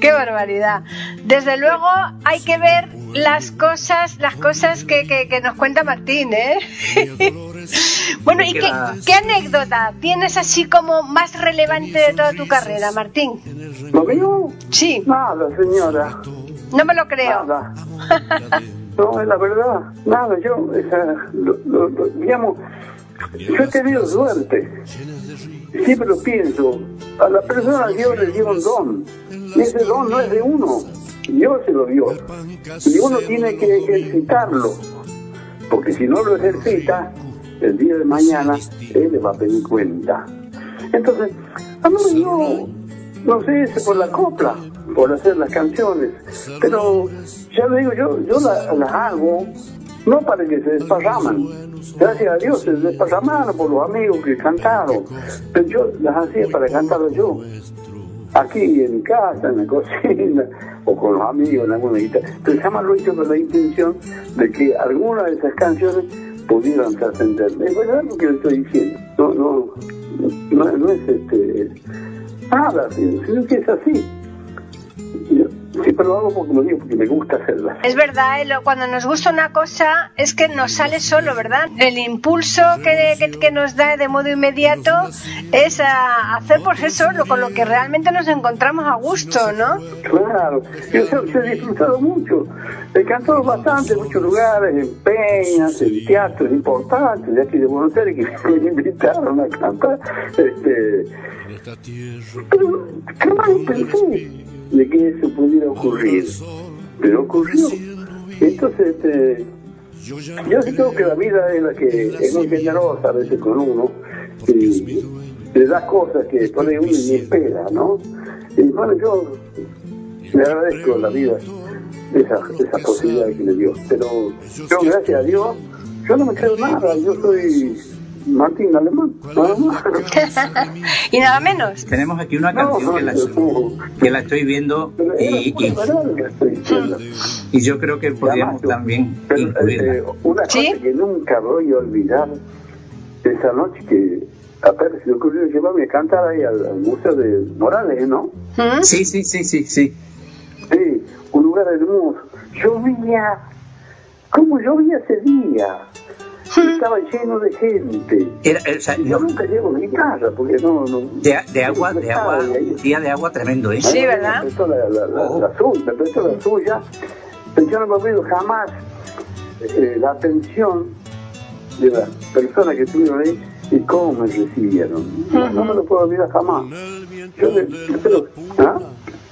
B: ¡Qué barbaridad! Desde luego hay que ver las cosas, las cosas que, que- que nos cuenta Martín, ¿eh? bueno, ¿y qué, qué anécdota tienes así como más relevante de toda tu carrera, Martín?
F: ¿Lo mío?
B: Sí,
F: Nada, señora.
B: no me lo creo.
F: Nada. No, es la verdad. Nada, yo, esa, lo- lo- lo- digamos, yo he tenido suerte. Siempre lo pienso. A la persona Dios le dio un don. Y ese don no es de uno. Dios se lo dio. Y uno tiene que ejercitarlo. Porque si no lo ejercita, el día de mañana, él le va a pedir cuenta. Entonces, a mí no, no sé si por la copla, por hacer las canciones, pero ya le digo, yo, yo la- las hago no para que se desparraman. Gracias a Dios se desparramaron por los amigos que cantaron, pero yo las hacía para cantarlas yo. Aquí en casa, en la cocina, o con los amigos en alguna guitarra. Pero jamás lo he hecho con la intención de que alguna de esas canciones pudieran trascender. Es verdad lo que le estoy diciendo. No, no, no, no es este nada, sino que es así. Siempre lo hago porque lo digo, porque me gusta hacerla.
B: Es verdad, Elo, cuando nos gusta una cosa es que nos sale solo, ¿verdad? El impulso que, que- que nos da de modo inmediato es a hacer pues eso, lo, con lo que realmente nos encontramos a gusto, ¿no?
F: Claro, yo, yo- yo he disfrutado mucho. He cantado bastante en muchos lugares, en peñas, en teatros importantes de aquí de Buenos Aires que me invitaron a cantar. Este, pero jamás pensé de que eso pudiera ocurrir. Pero ocurrió. Entonces, este, yo sí creo que la vida es la que es muy generosa a veces con uno y le da cosas que por ahí uno ni espera, ¿no? Y bueno, yo le agradezco la vida esa, esa posibilidad que me dio. Pero yo, gracias a Dios, yo no me creo nada. Yo soy Martín Alemán, nada más.
B: y nada menos.
D: Tenemos aquí una
F: No,
D: canción que la,
F: no,
D: que la estoy viendo y, y, yo creo que podríamos también
F: pero,
D: incluirla.
F: eh, una
B: ¿Sí?
F: cosa que nunca voy a olvidar, esa noche que apenas se me ocurrió llevarme a cantar ahí al, al Museo de Morales, ¿no?
B: ¿Mm?
D: Sí, sí, sí, sí, sí.
F: Sí, un lugar hermoso. Llovía, ¿cómo llovía ese día? Estaba lleno de gente.
D: Era, eh, o sea,
F: Y yo
D: no,
F: nunca llevo guitarra porque no... no
D: de, de agua, de agua, día de agua tremendo, ¿eh?
B: Sí, ¿verdad?
F: Me prestó la, la, la,
D: Oh.
F: la suya, prestó la suya. Pero yo no me olvido jamás eh, la atención de las personas que estuvieron ahí y cómo me recibieron. No, no me lo puedo olvidar jamás. Yo le, ¿ah?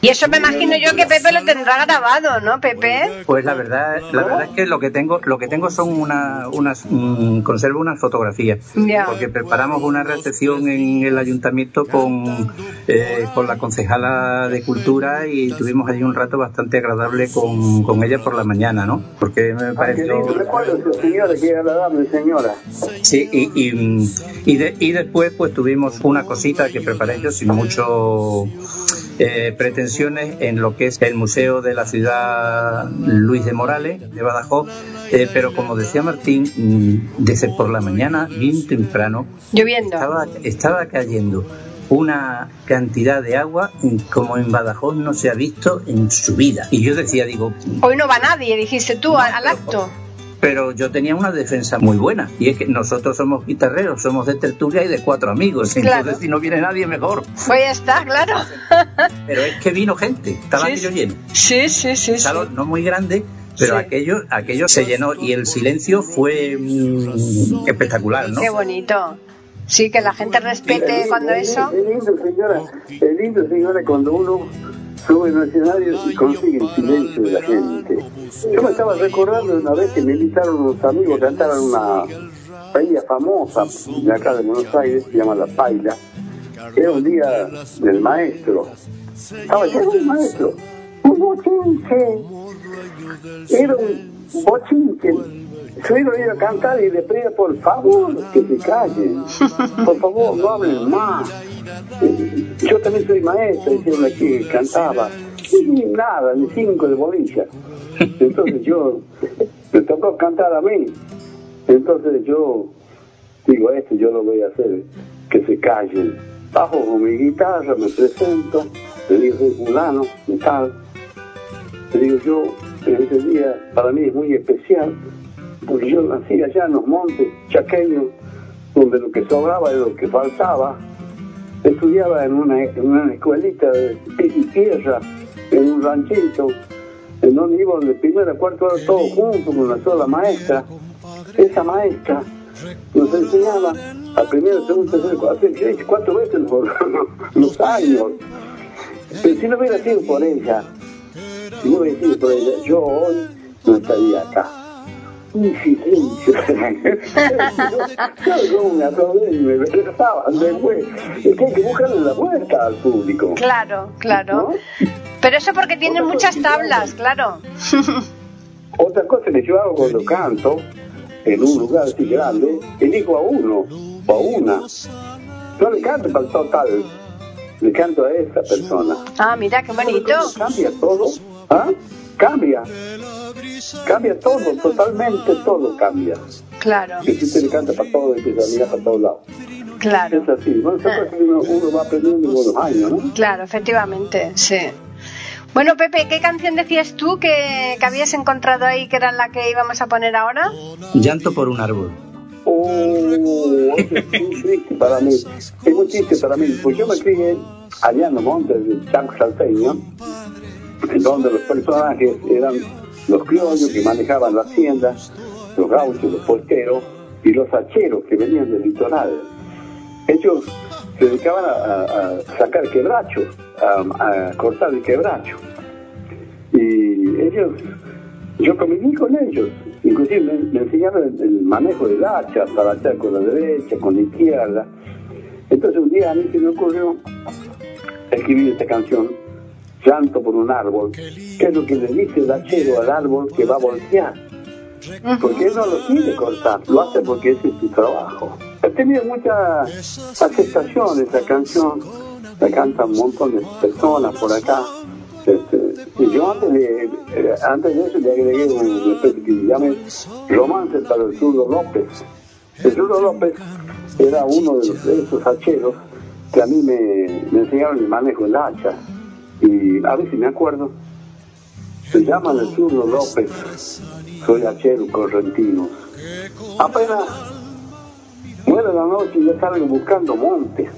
B: Y eso me imagino yo que Pepe lo tendrá grabado, ¿no, Pepe?
D: Pues la verdad, la verdad es que lo que tengo, lo que tengo son una, unas, mm, conservo unas fotografías,
B: Ya.
D: porque preparamos una recepción en el ayuntamiento con, eh, con la concejala de cultura y tuvimos allí un rato bastante agradable con, con ella por la mañana, ¿no? Porque me
F: Ah,
D: pareció,
F: señora, agradable señora.
D: sí, y, y, mm, y, de- y después pues tuvimos una cosita que preparé yo sin mucho eh, pretensiones en lo que es el Museo de la Ciudad Luis de Morales de Badajoz, eh, pero como decía Martín, mm, desde por la mañana, bien temprano,
B: Lloviendo.
D: estaba, estaba cayendo una cantidad de agua mm, como en Badajoz no se ha visto en su vida. Y yo decía, digo,
B: Hoy no va nadie, dijiste tú, al, al acto.
D: pero yo tenía una defensa muy buena y es que nosotros somos guitarreros, somos de tertulia y de cuatro amigos, entonces si no viene nadie mejor.
B: Pues ya está, claro.
D: Pero es que vino gente, estaba
B: Sí,
D: aquello
B: sí.
D: lleno.
B: Sí, sí, sí. sí.
D: salón no muy grande, pero
B: Sí.
D: aquello, aquello se llenó y el silencio fue mm, espectacular, ¿no?
B: Qué bonito. Sí, que la gente respete cuando eso.
F: Es lindo, señora, es lindo, señora, cuando uno sube en escenario y consigue el silencio de la gente. Yo me estaba recordando una vez que me invitaron unos amigos a cantar en una paella famosa de acá de Buenos Aires, se llama La Paila. Era un día del maestro. Estaba lleno un maestro. Un bochinche. Era un bochinche. Subieron iba a cantar y le pedía por favor que se callen. Por favor, no hablen más. Yo también soy maestra, dijeron aquí, cantaba. Y nada, ni cinco de bolilla. Entonces yo, me tocó cantar a mí. Entonces yo digo, esto yo lo voy a hacer, que se callen. Bajo con mi guitarra, me presento, le digo, soy fulano, y tal. Le digo, yo, ese día, para mí es muy especial, porque yo nací allá en los montes chaqueños, donde lo que sobraba y lo que faltaba. Estudiaba en una, escuelita de piso y tierra, en un ranchito, en donde íbamos de primera a cuarto hora todos juntos con una sola maestra. Esa maestra nos enseñaba a primero, segundo, tercero, seis, cuatro veces los, los años. Pero si no hubiera sido por ella, si no hubiera sido por ella, yo hoy no estaría acá. Un silencio. yo me atreví y me después. Es que hay que buscarle la vuelta al público.
B: Claro, claro.
F: ¿no?
B: Pero eso porque tienen muchas tablas, claro.
F: Otra cosa que yo hago cuando canto en un lugar así grande, elijo a uno o a una. No le canto para el total, le canto a esa persona.
B: Ah, mira, qué bonito.
F: Cambia todo, ¿ah? Cambia. Cambia todo, totalmente todo cambia.
B: Claro,
F: Y si usted le canta para todo, empieza a mirar para todos lados.
B: claro.
F: Es así. Bueno, que uno, uno va aprendiendo con los años, ¿no?
B: Claro, efectivamente, sí. Bueno, Pepe, ¿qué canción decías tú que, que habías encontrado ahí que era la que íbamos a poner ahora?
D: Llanto por un árbol.
F: Oh, es muy triste para mí. Es muy triste para mí. Pues yo me crié allá en los montes del Chaco Salteño, en donde los personajes eran los criollos que manejaban la hacienda, los gauchos, los porteros y los hacheros que venían del litoral. Ellos se dedicaban a, sacar quebrachos, a, cortar el quebracho. Y ellos yo conviví con ellos, inclusive me, enseñaron el, el manejo del hacha, para hachar con la derecha, con la izquierda. Entonces un día a mí se me ocurrió escribir esta canción, Llanto por un árbol, que es lo que le dice el hachero al árbol que va a voltear. Porque él no lo quiere cortar, lo hace porque ese es su trabajo. Ha tenido muchas aceptaciones esa canción, la cantan un montón de personas por acá. Este, y yo antes de, eh, antes de eso le agregué un especie que se llama Romance para el zurdo López. El zurdo López era uno de, los, de esos hacheros que a mí me, me enseñaron el manejo del hacha. Y a ver si me acuerdo. Se llama el zurdo López. Soy hachero correntino. Apenas muere la noche y yo salgo buscando montes.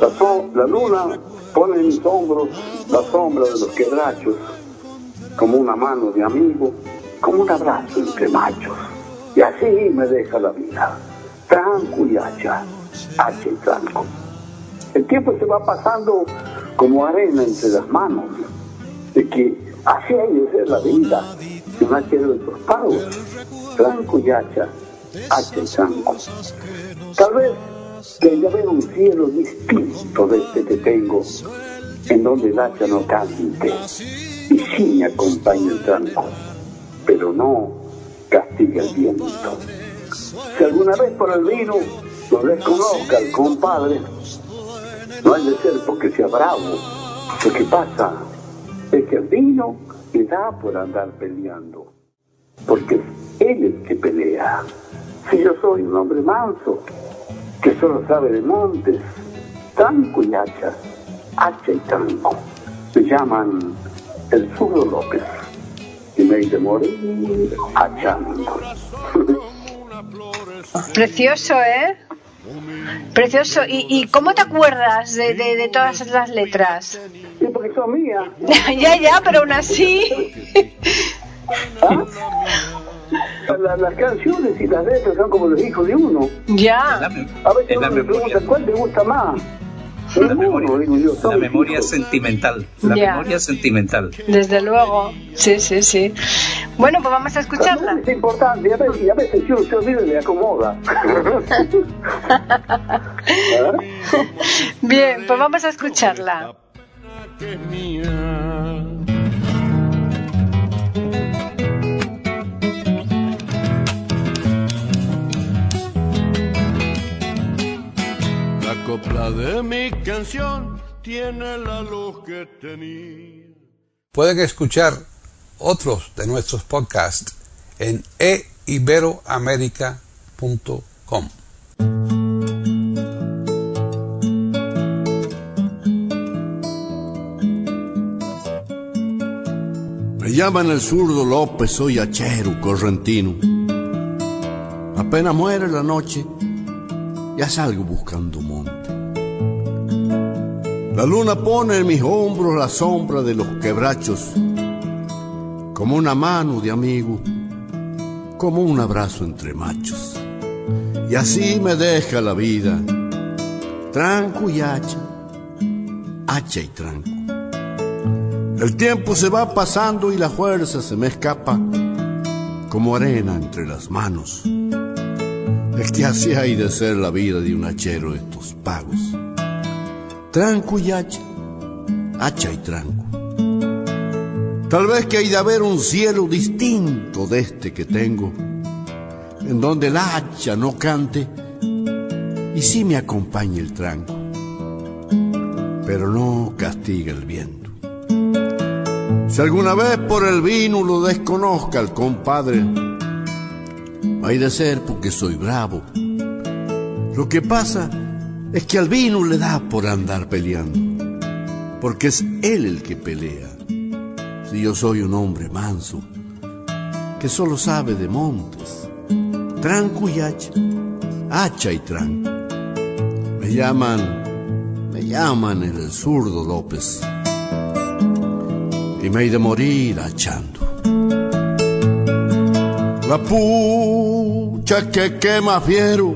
F: La, so- la luna pone en mis hombros la sombra de los quebrachos, como una mano de amigo, como un abrazo entre machos. Y así me deja la vida, tranco y hacha, hacha tranco. El tiempo se va pasando como arena entre las manos, de que así hay de ser la vida, de un hachero de los pagos, tranco y hacha, hacha y tranco. Tal vez debe haber un cielo distinto de este que tengo, en donde el hacha no cante y sí me acompaña el tranco, pero no castiga el viento. Si alguna vez por el vino lo desconozca el compadre, no hay de ser porque sea bravo. Lo que pasa es que el vino le da por andar peleando, porque es él el que pelea. Si yo soy un hombre manso, que solo sabe de montes, tranco y hacha, hacha y tranco. Me llaman el zurdo López y me hice morir hachando.
B: Precioso, ¿eh? Precioso. ¿Y, y cómo te acuerdas de, de- de todas las letras?
F: Sí, porque son mías.
B: ya, ya, pero aún así.
F: ¿Ah? las canciones y las letras son como los hijos de uno.
B: Ya.
F: A veces uno me pregunta, ¿cuál te gusta más?
D: La memoria, yo, la memoria sentimental. La memoria sentimental.
B: Desde luego. Sí, sí, sí. Bueno, pues vamos a escucharla.
F: Es importante, y a veces, y a veces si uno se olvida le acomoda.
B: Bien, pues vamos a escucharla.
E: Copla de mi canción tiene la luz que tenía.
A: Pueden escuchar otros de nuestros podcasts en eiberoamerica.com.
E: Me llaman el zurdo López, soy hachero correntino. Apenas muere la noche, ya salgo buscando. La luna pone en mis hombros la sombra de los quebrachos como una mano de amigo, como un abrazo entre machos. Y así me deja la vida, tranco y hacha, hacha y tranco. El tiempo se va pasando y la fuerza se me escapa como arena entre las manos. Es que así hay de ser la vida de un hachero estos pagos. Tranco y hacha, hacha y tranco. Tal vez que hay de haber un cielo distinto de este que tengo, en donde el hacha no cante y sí me acompañe el tranco, pero no castiga el viento. Si alguna vez por el vino lo desconozca el compadre, hay de ser porque soy bravo. Lo que pasa es que al vino le da por andar peleando, porque es él el que pelea si yo soy un hombre manso, que solo sabe de montes, tranco y hacha, hacha y tranco. Me llaman, me llaman el zurdo López, y me he de morir hachando. La pucha que quema fiero,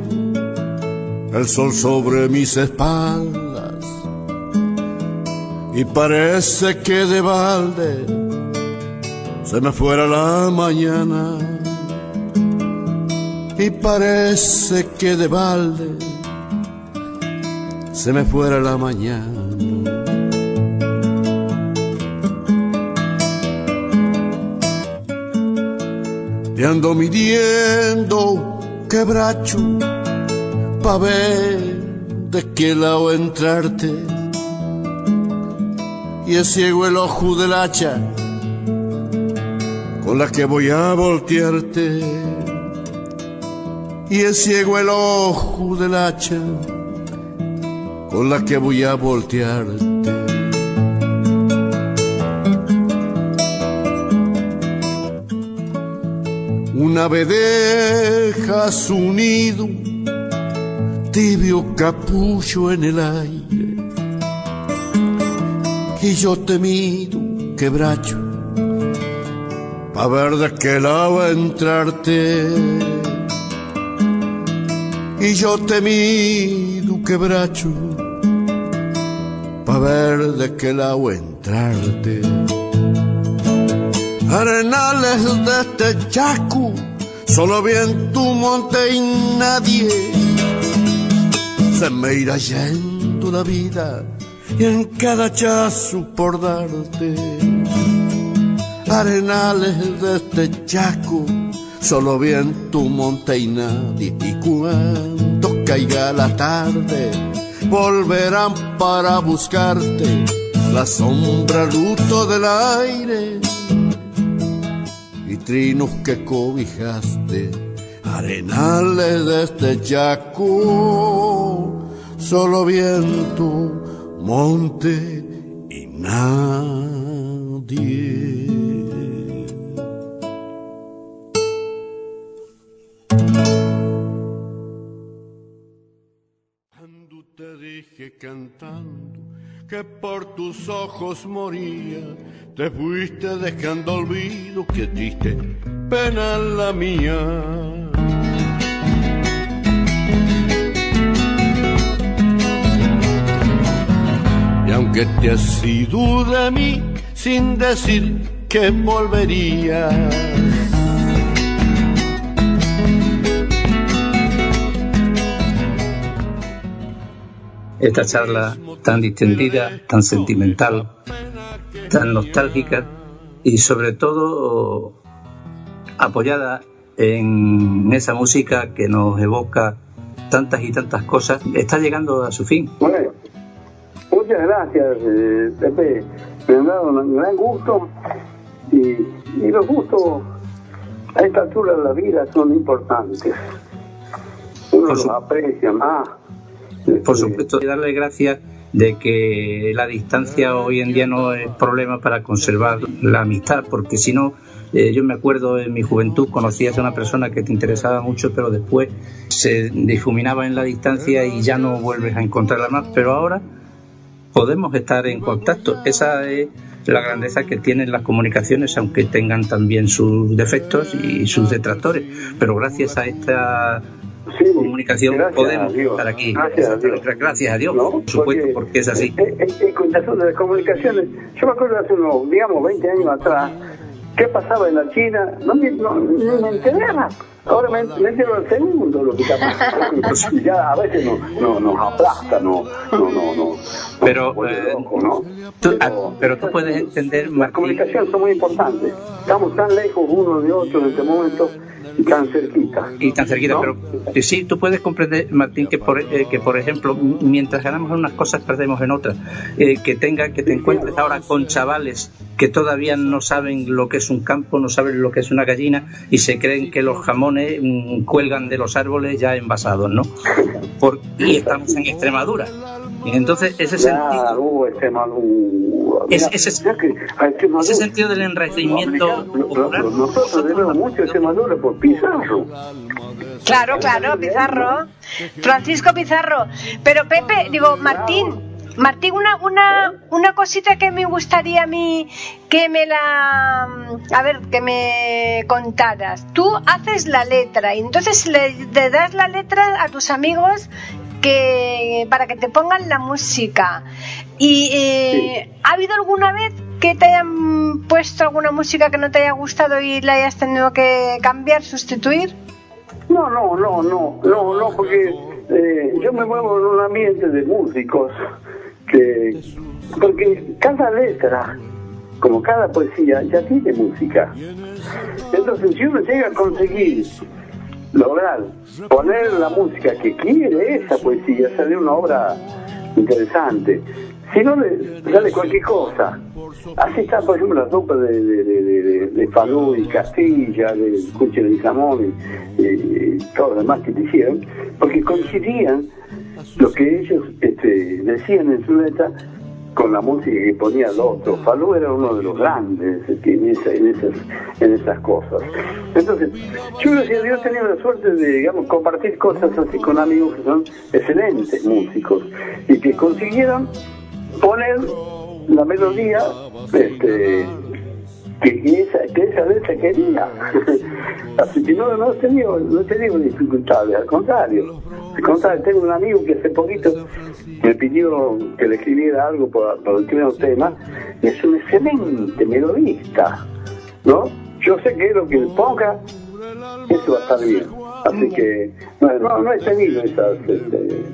E: el sol sobre mis espaldas, y parece que de balde se me fuera la mañana y parece que de balde se me fuera la mañana. Y ando midiendo quebracho pa' ver de qué lado entrarte. Y es ciego el ojo del hacha con la que voy a voltearte. Y es ciego el ojo del hacha con la que voy a voltearte. Una ave deja su nido, tibio capullo en el aire, y yo te mido, quebracho a ver de qué lado entrarte. Y yo te mido quebracho, pa' ver de qué lado entrarte. Arenales de este chaco, solo bien tu monte y nadie. Se me irá yendo la vida y en cada chazo por darte arenales de este chaco, solo bien tu monte y nadie. Y cuando caiga la tarde, volverán para buscarte la sombra luto del aire y trinos que cobijaste, arenales de este chaco, solo viento, monte y nadie. cantando que por tus ojos moría, te fuiste dejando olvido, que triste pena la mía. Aunque te has ido de mí sin decir que volverías.
D: Esta charla tan distendida, tan sentimental, tan nostálgica y sobre todo apoyada en esa música que nos evoca tantas y tantas cosas, está llegando a su fin.
F: Bueno, muchas gracias, eh, Pepe. Me han dado un gran gusto y, y los gustos a esta altura de la vida son importantes. Uno los aprecia más.
D: Por supuesto, darle gracias de que la distancia hoy en día no es problema para conservar la amistad, porque si no, eh, yo me acuerdo en mi juventud conocías a una persona que te interesaba mucho, pero después se difuminaba en la distancia y ya no vuelves a encontrarla más, pero ahora podemos estar en contacto. Esa es la grandeza que tienen las comunicaciones, aunque tengan también sus defectos y sus detractores, pero gracias a esta
F: Sí,
D: comunicación podemos
F: a
D: estar aquí.
F: Gracias a Dios.
D: Gracias a Dios,
F: ¿no?
D: por supuesto, porque, es así.
F: En, en- en cuestión de las comunicaciones, yo me acuerdo hace unos, digamos, 20 años atrás, ¿qué pasaba en la China? No me, no, ni me enteraba. Ahora me, me entero al segundo lo que está pasando. ya a veces nos, no, nos aplasta, no, no, no, no.
D: Pero, eh,
F: loco, ¿no?
D: Tú- ah, pero tú puedes entender,
F: Las
D: Martín,
F: comunicaciones son muy importantes. Estamos tan lejos uno de otro en este momento y tan cerquita.
D: y tan cerquita,
F: ¿no?
D: pero eh, sí, tú puedes comprender, Martín, que por, eh, que por ejemplo, mientras ganamos en unas cosas, perdemos en otras. Eh, que tenga, que te encuentres ahora con chavales que todavía no saben lo que es un campo, no saben lo que es una gallina y se creen que los jamones mm, cuelgan de los árboles ya envasados, ¿no? Por- y estamos en Extremadura. Y entonces ese sentido,
F: uh, Extremadura.
D: Es- ese- ese sentido del enraizamiento popular,
F: Nosotros debemos mucho a Extremadura por Pizarro.
B: Claro, claro, Pizarro. Francisco Pizarro. Pero Pepe, digo, Martín, Martín, una, una, una cosita que me gustaría a mí que me la... A ver, que me contaras. Tú haces la letra y entonces le, le das la letra a tus amigos que para que te pongan la música. ¿Y eh, ha habido alguna vez que te hayan puesto alguna música que no te haya gustado y la hayas tenido que cambiar, sustituir?
F: No, no, no, no, no, no, porque eh, yo me muevo en un ambiente de músicos que, porque cada letra, como cada poesía, ya tiene música. Entonces, si uno llega a conseguir lograr poner la música que quiere esa poesía, sale una obra interesante. Si no le sale cualquier cosa. Así está, por ejemplo, la sopa de, de, Falú y Castilla, de Cuche de Jamón y, y todo lo demás que te hicieron, porque coincidían lo que ellos este, decían en su letra con la música que ponía el otro. Falú era uno de los grandes este, en, esa- en, esas, en esas cosas. Entonces, yo Dios he tenido la suerte de, digamos, compartir cosas así con amigos que son excelentes músicos y que consiguieron poner la melodía este, que, esa, que esa letra quería. Así que no, no he tenido, no he tenido dificultades, al contrario. Al contrario, tengo un amigo que hace poquito me pidió que le escribiera algo para, para el primer tema, y es un excelente melodista, ¿no? Yo sé que lo que le ponga, eso va a estar bien. Así que no, no, no he tenido esas, este,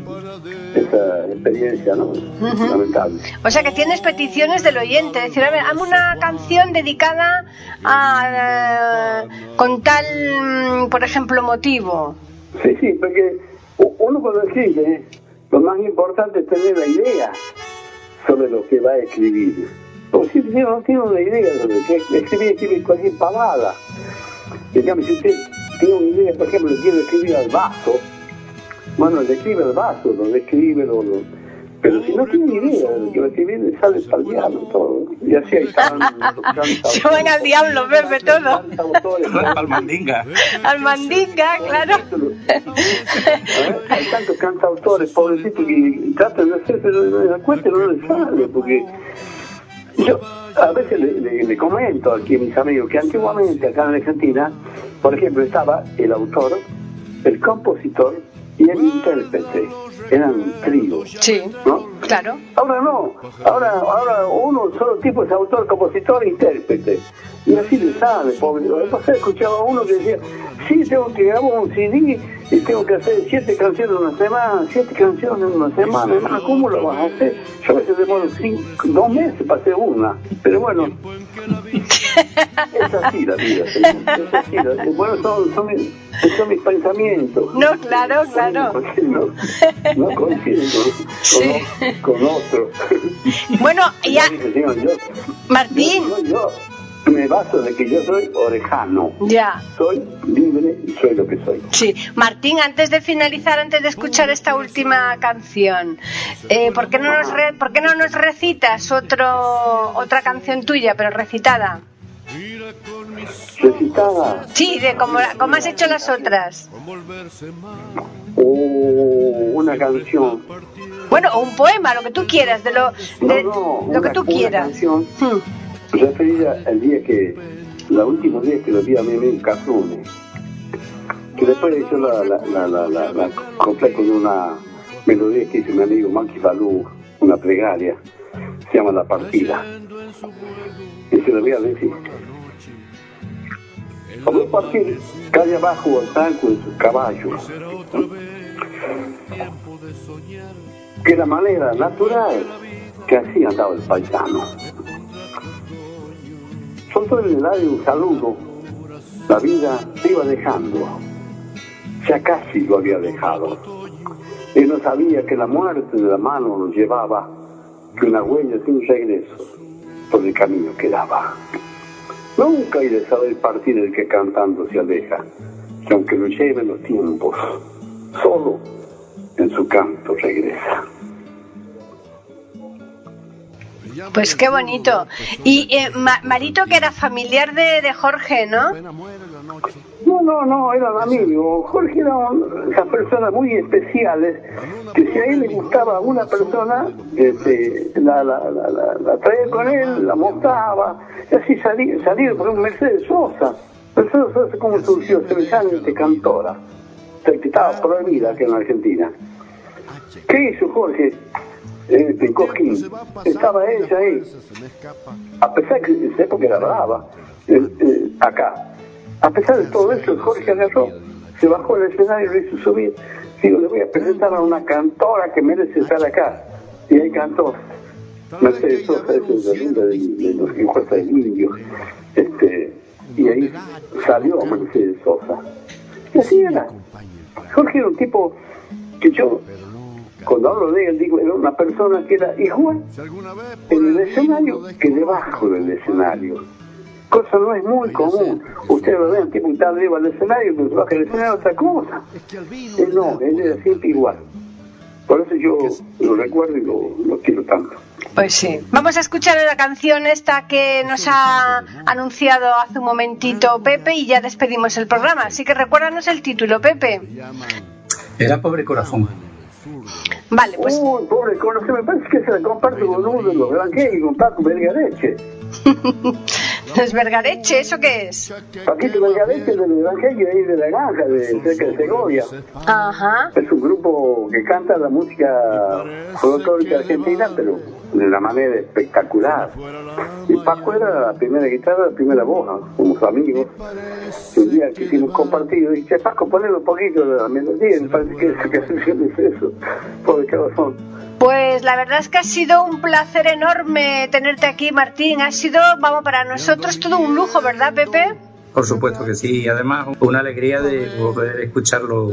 F: esa experiencia, ¿no? Lamentable.
B: O sea que tienes peticiones del oyente, decir, a ver, hazme una canción dedicada a eh, con tal, mm, por ejemplo, motivo.
F: Sí, sí, porque uno cuando escribe, lo más importante es tener la idea sobre lo que va a escribir. Porque si no tiene una idea sobre qué escribir, escribe cualquier pavada. Digamos, si usted tiene una idea, por ejemplo, le quiere escribir al vaso, bueno, le escribe al vaso, lo describe, lo, lo- pero si no tiene idea de lo que va a escribir, le sale para el diablo todo. Y así hay tantos,
B: Se van al diablo, Pepe, todo.
F: autores,
D: Palmandinga.
B: Al mandinga, claro.
F: Hay tantos cantautores, pobrecitos, que tratan de hacer, pero en la cuenta no les sale, porque Yo a veces le, comento aquí a mis amigos que antiguamente acá en Argentina, por ejemplo, estaba el autor, el compositor y el intérprete. Eran tríos.
B: Sí.
F: ¿no?
B: Claro.
F: Ahora no. Ahora, ahora uno solo tipo es autor, compositor e intérprete. Y así le sale, pobre. Después escuchaba a uno que decía, sí, tengo que grabar un CD y tengo que hacer siete canciones en una semana, siete canciones en una semana, hermano, ¿cómo lo vas a hacer? Yo a veces demoro cinco, dos meses para hacer una, pero bueno, es así la vida, es así, la, bueno, son, son, mis, son mis pensamientos.
B: No, claro, claro.
F: No, no coinciden con, sí. con, otros.
B: Bueno, ya... Martín.
F: Yo, yo, me baso de que yo soy orejano.
B: Ya.
F: Soy libre y soy lo que soy.
B: Sí. Martín, antes de finalizar, antes de escuchar esta última canción, eh, ¿por, qué no nos ¿por qué no nos recitas otro, otra canción tuya, pero recitada?
F: ¿Recitada?
B: Sí, de como, como has hecho las otras.
F: Oh, una canción.
B: Bueno, o un poema, lo que tú quieras, de lo, de,
F: no, no,
B: lo que tú
F: una
B: quieras.
F: Canción.
B: Hmm.
F: referida al día que, la última vez que lo vi a mí en Cafrune, que después hizo la, la, la, la, la, la copla con una melodía que hizo mi amigo Maki Falú, una plegaria, se llama La Partida. Y se lo voy a decir. Vamos a partir calle abajo al tanco de sus caballos. Que la manera natural que así andaba el paisano en el aire un saludo, la vida se iba dejando, ya casi lo había dejado. Él no sabía que la muerte de la mano lo llevaba, que una huella sin regreso por el camino quedaba. Nunca hay de saber partir el que cantando se aleja, que aunque lo lleven los tiempos, solo en su canto regresa.
B: Pues qué bonito. Y eh, Ma- Marito, que era familiar de, de Jorge, ¿no?
F: No, no, no, eran amigos. Jorge era un- esas personas muy especiales que si a él le gustaba una persona, este, la, la, la, la, la traía con él, la montaba, y así salía, salía por un Mercedes Sosa. Mercedes Sosa, ¿cómo surgió? Semejante cantora, que estaba prohibida aquí en Argentina. ¿Qué hizo Jorge? En Cosquín. Estaba ella ahí a pesar que en esa época era brava, eh, eh, acá. A pesar de todo eso, Jorge agarró, se bajó del escenario y lo hizo subir. Digo, le voy a presentar a una cantora que merece estar acá. Y ahí cantó. Mercedes Sosa, es la linda de, de los que encuentran el indio. Este, y ahí salió Mercedes Sosa. Y así era. Jorge era un tipo que yo, cuando hablo de él, digo, era una persona que era igual en el escenario que debajo del escenario. Cosa no es muy común. Ustedes lo ven, tipo está arriba del escenario, pero debajo del escenario otra cosa. Él no, él era siempre igual. Por eso yo lo recuerdo y lo, lo quiero tanto.
B: Pues sí. Vamos a escuchar la canción esta que nos ha anunciado hace un momentito Pepe y ya despedimos el programa. Así que recuérdanos el título, Pepe.
D: Era pobre corazón.
B: Vale, pues
F: Uy, pobre conoce, me parece que se la comparto con uno de los granjeros, con Paco Vergareche.
B: los Vergareche, ¿eso qué es?
F: Paquito Vergareche de los granjeros ahí de la granja, de cerca de Segovia.
B: Ajá.
F: Es un grupo que canta la música folclórica argentina, pero de una manera espectacular. Y Paco era la primera guitarra, la primera voz, ¿no? somos amigos. Y un día que hicimos compartido, dije, Paco, ponle un poquito de la melodía, me parece que esa canción es eso. Pobre corazón.
B: Pues la verdad es que ha sido un placer enorme tenerte aquí, Martín. Ha sido, vamos, para nosotros todo un lujo, ¿verdad, Pepe?
D: Por supuesto que sí, y además una alegría de poder escucharlo,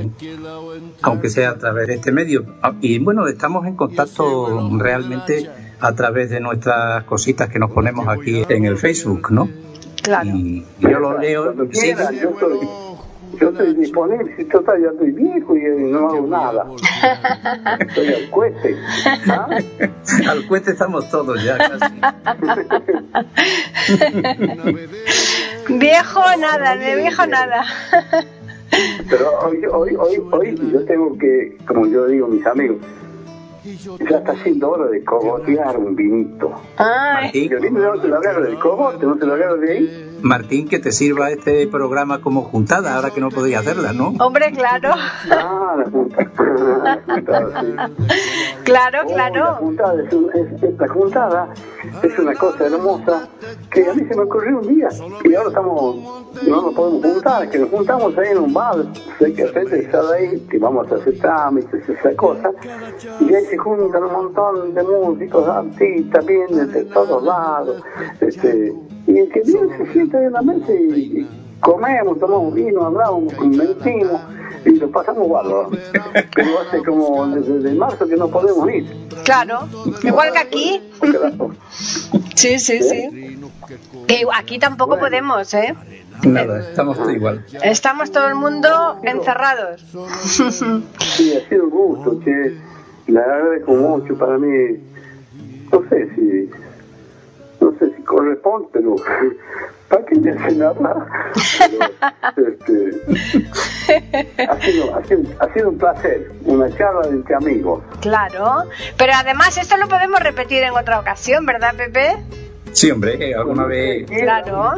D: aunque sea a través de este medio. Ah, Y bueno, estamos en contacto realmente a través de nuestras cositas que nos ponemos aquí en el Facebook, ¿no?
B: Claro.
D: Y yo lo leo.
F: Cuando
D: sí,
F: yo estoy, yo estoy disponible, si total ya estoy viejo y no hago nada. Estoy al cueste. ¿ah?
D: al cueste estamos todos ya casi.
B: Viejo nada, de viejo nada.
F: Pero hoy, hoy, hoy, hoy yo tengo que, como yo digo a mis amigos, ya está siendo hora de cogotear un vinito.
B: Ay,
F: Y el vino no te lo agarro del cogote, no te lo agarro de ahí.
D: Martín, que te sirva este programa como juntada, ahora que no podéis hacerla, ¿no?
B: hombre, claro.
F: Ah, la sí.
B: Claro,
F: Oh, La
B: claro.
F: juntada es un- es- esta juntada es una cosa hermosa que a mí se me ocurrió un día y ahora estamos, no nos podemos juntar, que nos juntamos ahí en un bar, sé que frente está ahí, que vamos a hacer trámites, esa cosa, y ahí se juntan un montón de músicos, artistas, vienen de todos lados, este, y el que viene se sienta en la mesa y, y comemos, tomamos vino, hablamos, mentimos y lo pasamos bárbaro. Pero hace como desde, desde marzo que no podemos ir.
B: Claro. Igual que aquí.
F: La-
B: Sí, sí, sí. Que aquí tampoco podemos, ¿eh?
D: Nada, estamos todos igual.
B: Estamos todo el mundo encerrados.
F: Sí, ha sido un gusto, che. Le agradezco mucho para mí. No sé si. No sé corresponde, pero. ¿Para qué me hacen hablar? Este, ha, sido, ha, sido, ha sido un placer, una charla entre amigos.
B: Claro. Pero además esto lo podemos repetir en otra ocasión, ¿verdad, Pepe?
D: Sí, hombre, eh, alguna vez
B: Claro.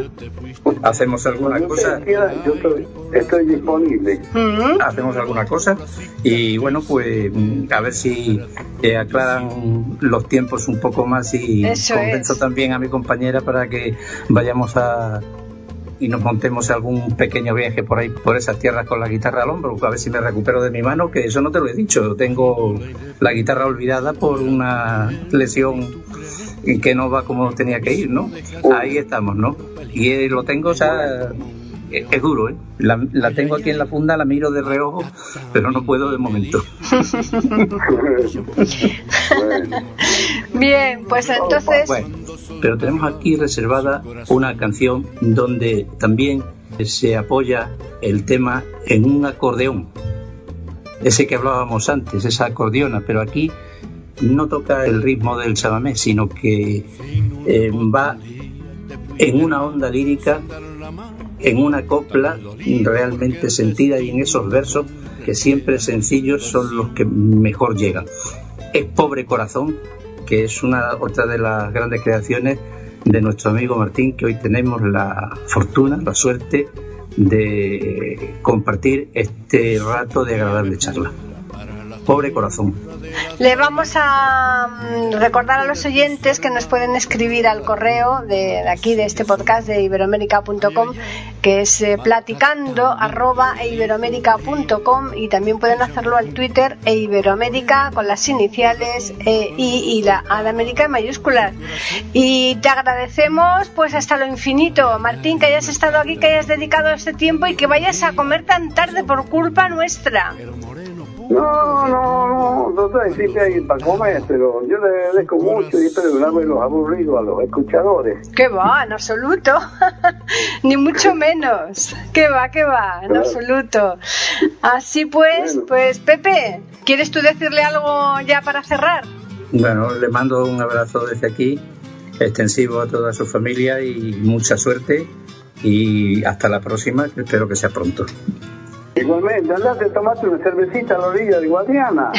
D: hacemos alguna cosa,
F: yo estoy, estoy disponible.
B: Mm.
D: hacemos alguna cosa y bueno, pues mm, a ver si eh, aclaran los tiempos un poco más y
B: Eso
D: convenzo
B: es.
D: también a mi compañera para que vayamos a y nos montemos algún pequeño viaje por ahí, por esas tierras con la guitarra al hombro, a ver si me recupero de mi mano, que eso no te lo he dicho, tengo la guitarra olvidada por una lesión que no va como tenía que ir, ¿no? Ahí estamos, ¿no? Y eh, lo tengo, sea, es, es duro, ¿eh? La, la tengo aquí en la funda, la miro de reojo, pero no puedo de momento.
B: Bien, pues entonces.
D: Bueno, pero tenemos aquí reservada una canción donde también se apoya el tema en un acordeón. Ese que hablábamos antes, esa acordeona, pero aquí no toca el ritmo del chamamé, sino que eh, va en una onda lírica, en una copla realmente sentida y en esos versos que siempre sencillos son los que mejor llegan. Es Pobre Corazón, que es una otra de las grandes creaciones de nuestro amigo Martín, que hoy tenemos la fortuna, la suerte de compartir este rato de agradable charla. Pobre corazón.
B: Le vamos a mm, recordar a los oyentes que nos pueden escribir al correo de, aquí, de este podcast de iberoamérica.com, que es eh, platicando arroba e iberoamérica.com y también pueden hacerlo al Twitter e iberoamérica con las iniciales I y la A de América en mayúsculas. Y te agradecemos pues hasta lo infinito, Martín, que hayas estado aquí, que hayas dedicado este tiempo y que vayas a comer tan tarde por culpa nuestra.
F: No, no, no, no si hay para comer, pero yo le agradezco mucho y espero no haberlos aburrido a los escuchadores.
B: Que va, en absoluto. Ni mucho menos. Que va, que va, en
F: Claro.
B: absoluto. Así pues,
F: Bueno.
B: pues Pepe, ¿quieres tú decirle algo ya para cerrar?
D: Bueno, le mando un abrazo desde aquí, extensivo a toda su familia y mucha suerte. Y hasta la próxima, que espero que sea pronto.
F: Igualmente, andate a tomarte una cervecita a la orilla de Guadiana.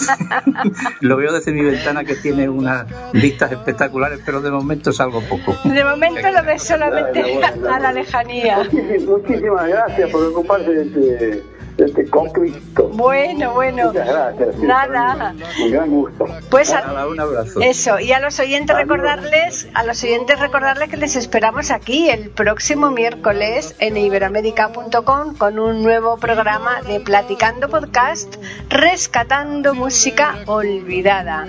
D: Lo veo desde mi ventana que tiene unas vistas espectaculares, pero de momento salgo poco.
B: De momento lo ves solamente a la lejanía.
F: Muchísimas, muchísimas gracias por ocuparse de este, este conflicto.
B: Bueno, bueno.
F: Muchas gracias. sí,
B: Nada.
F: Un gran gusto.
B: Pues a-
D: Nada, un abrazo.
B: Eso, y a los oyentes
F: Adiós.
B: recordarles, a los oyentes recordarles que les esperamos aquí el próximo miércoles en iberoamérica.com con un nuevo programa de Platicando Podcast, rescatando música olvidada.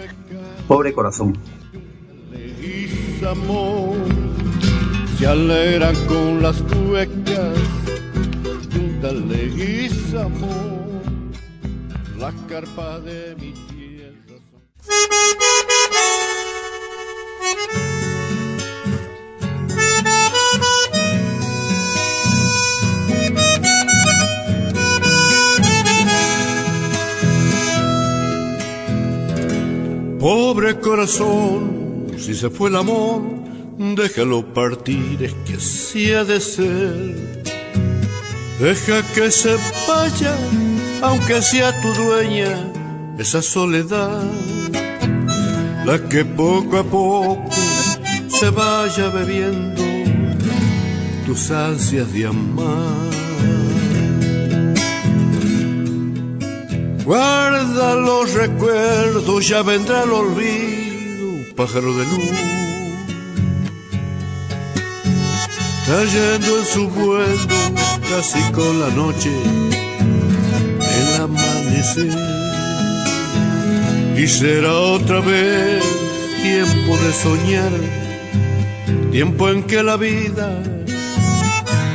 D: Pobre corazón.
E: Se alegran con las cuecas junta Leguizamo la carpa de mi tierra Pobre corazón, si se fue el amor, déjalo partir, es que así ha de ser. Deja que se vaya, aunque sea tu dueña, esa soledad, la que poco a poco se vaya bebiendo tus ansias de amar. Guarda los recuerdos, ya vendrá el olvido, pájaro de luz. Cayendo en su vuelo, casi con la noche, el amanecer. Y será otra vez tiempo de soñar, tiempo en que la vida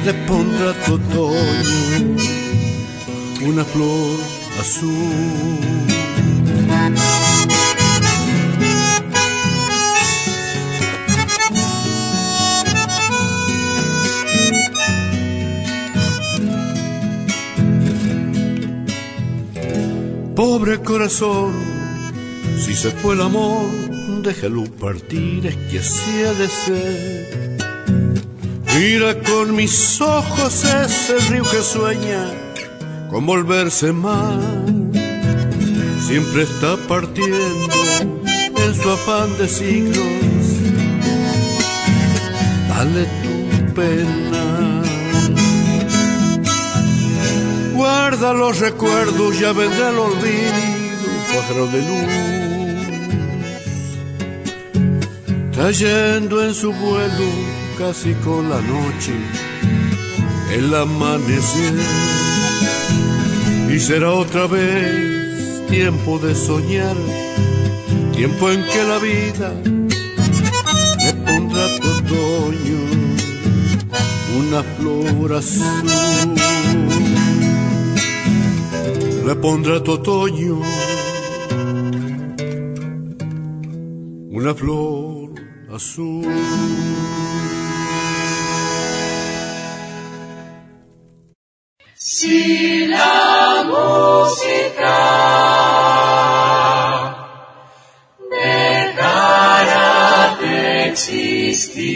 E: le pondrá tu otoño una flor azul. Pobre corazón, si se fue el amor, déjalo partir, es que así ha de ser. Mira con mis ojos ese río que sueña con volverse más. Siempre está partiendo en su afán de siglos. Dale tu pena. Guarda los recuerdos, ya vendrá el olvido, pájaro de luz. Cayendo en su vuelo casi con la noche, el amanecer y será otra vez tiempo de soñar, tiempo en que la vida le pondrá tu otoño una flor azul. Le pondrá tu otoño una flor azul.
C: Si la música dejara de existir,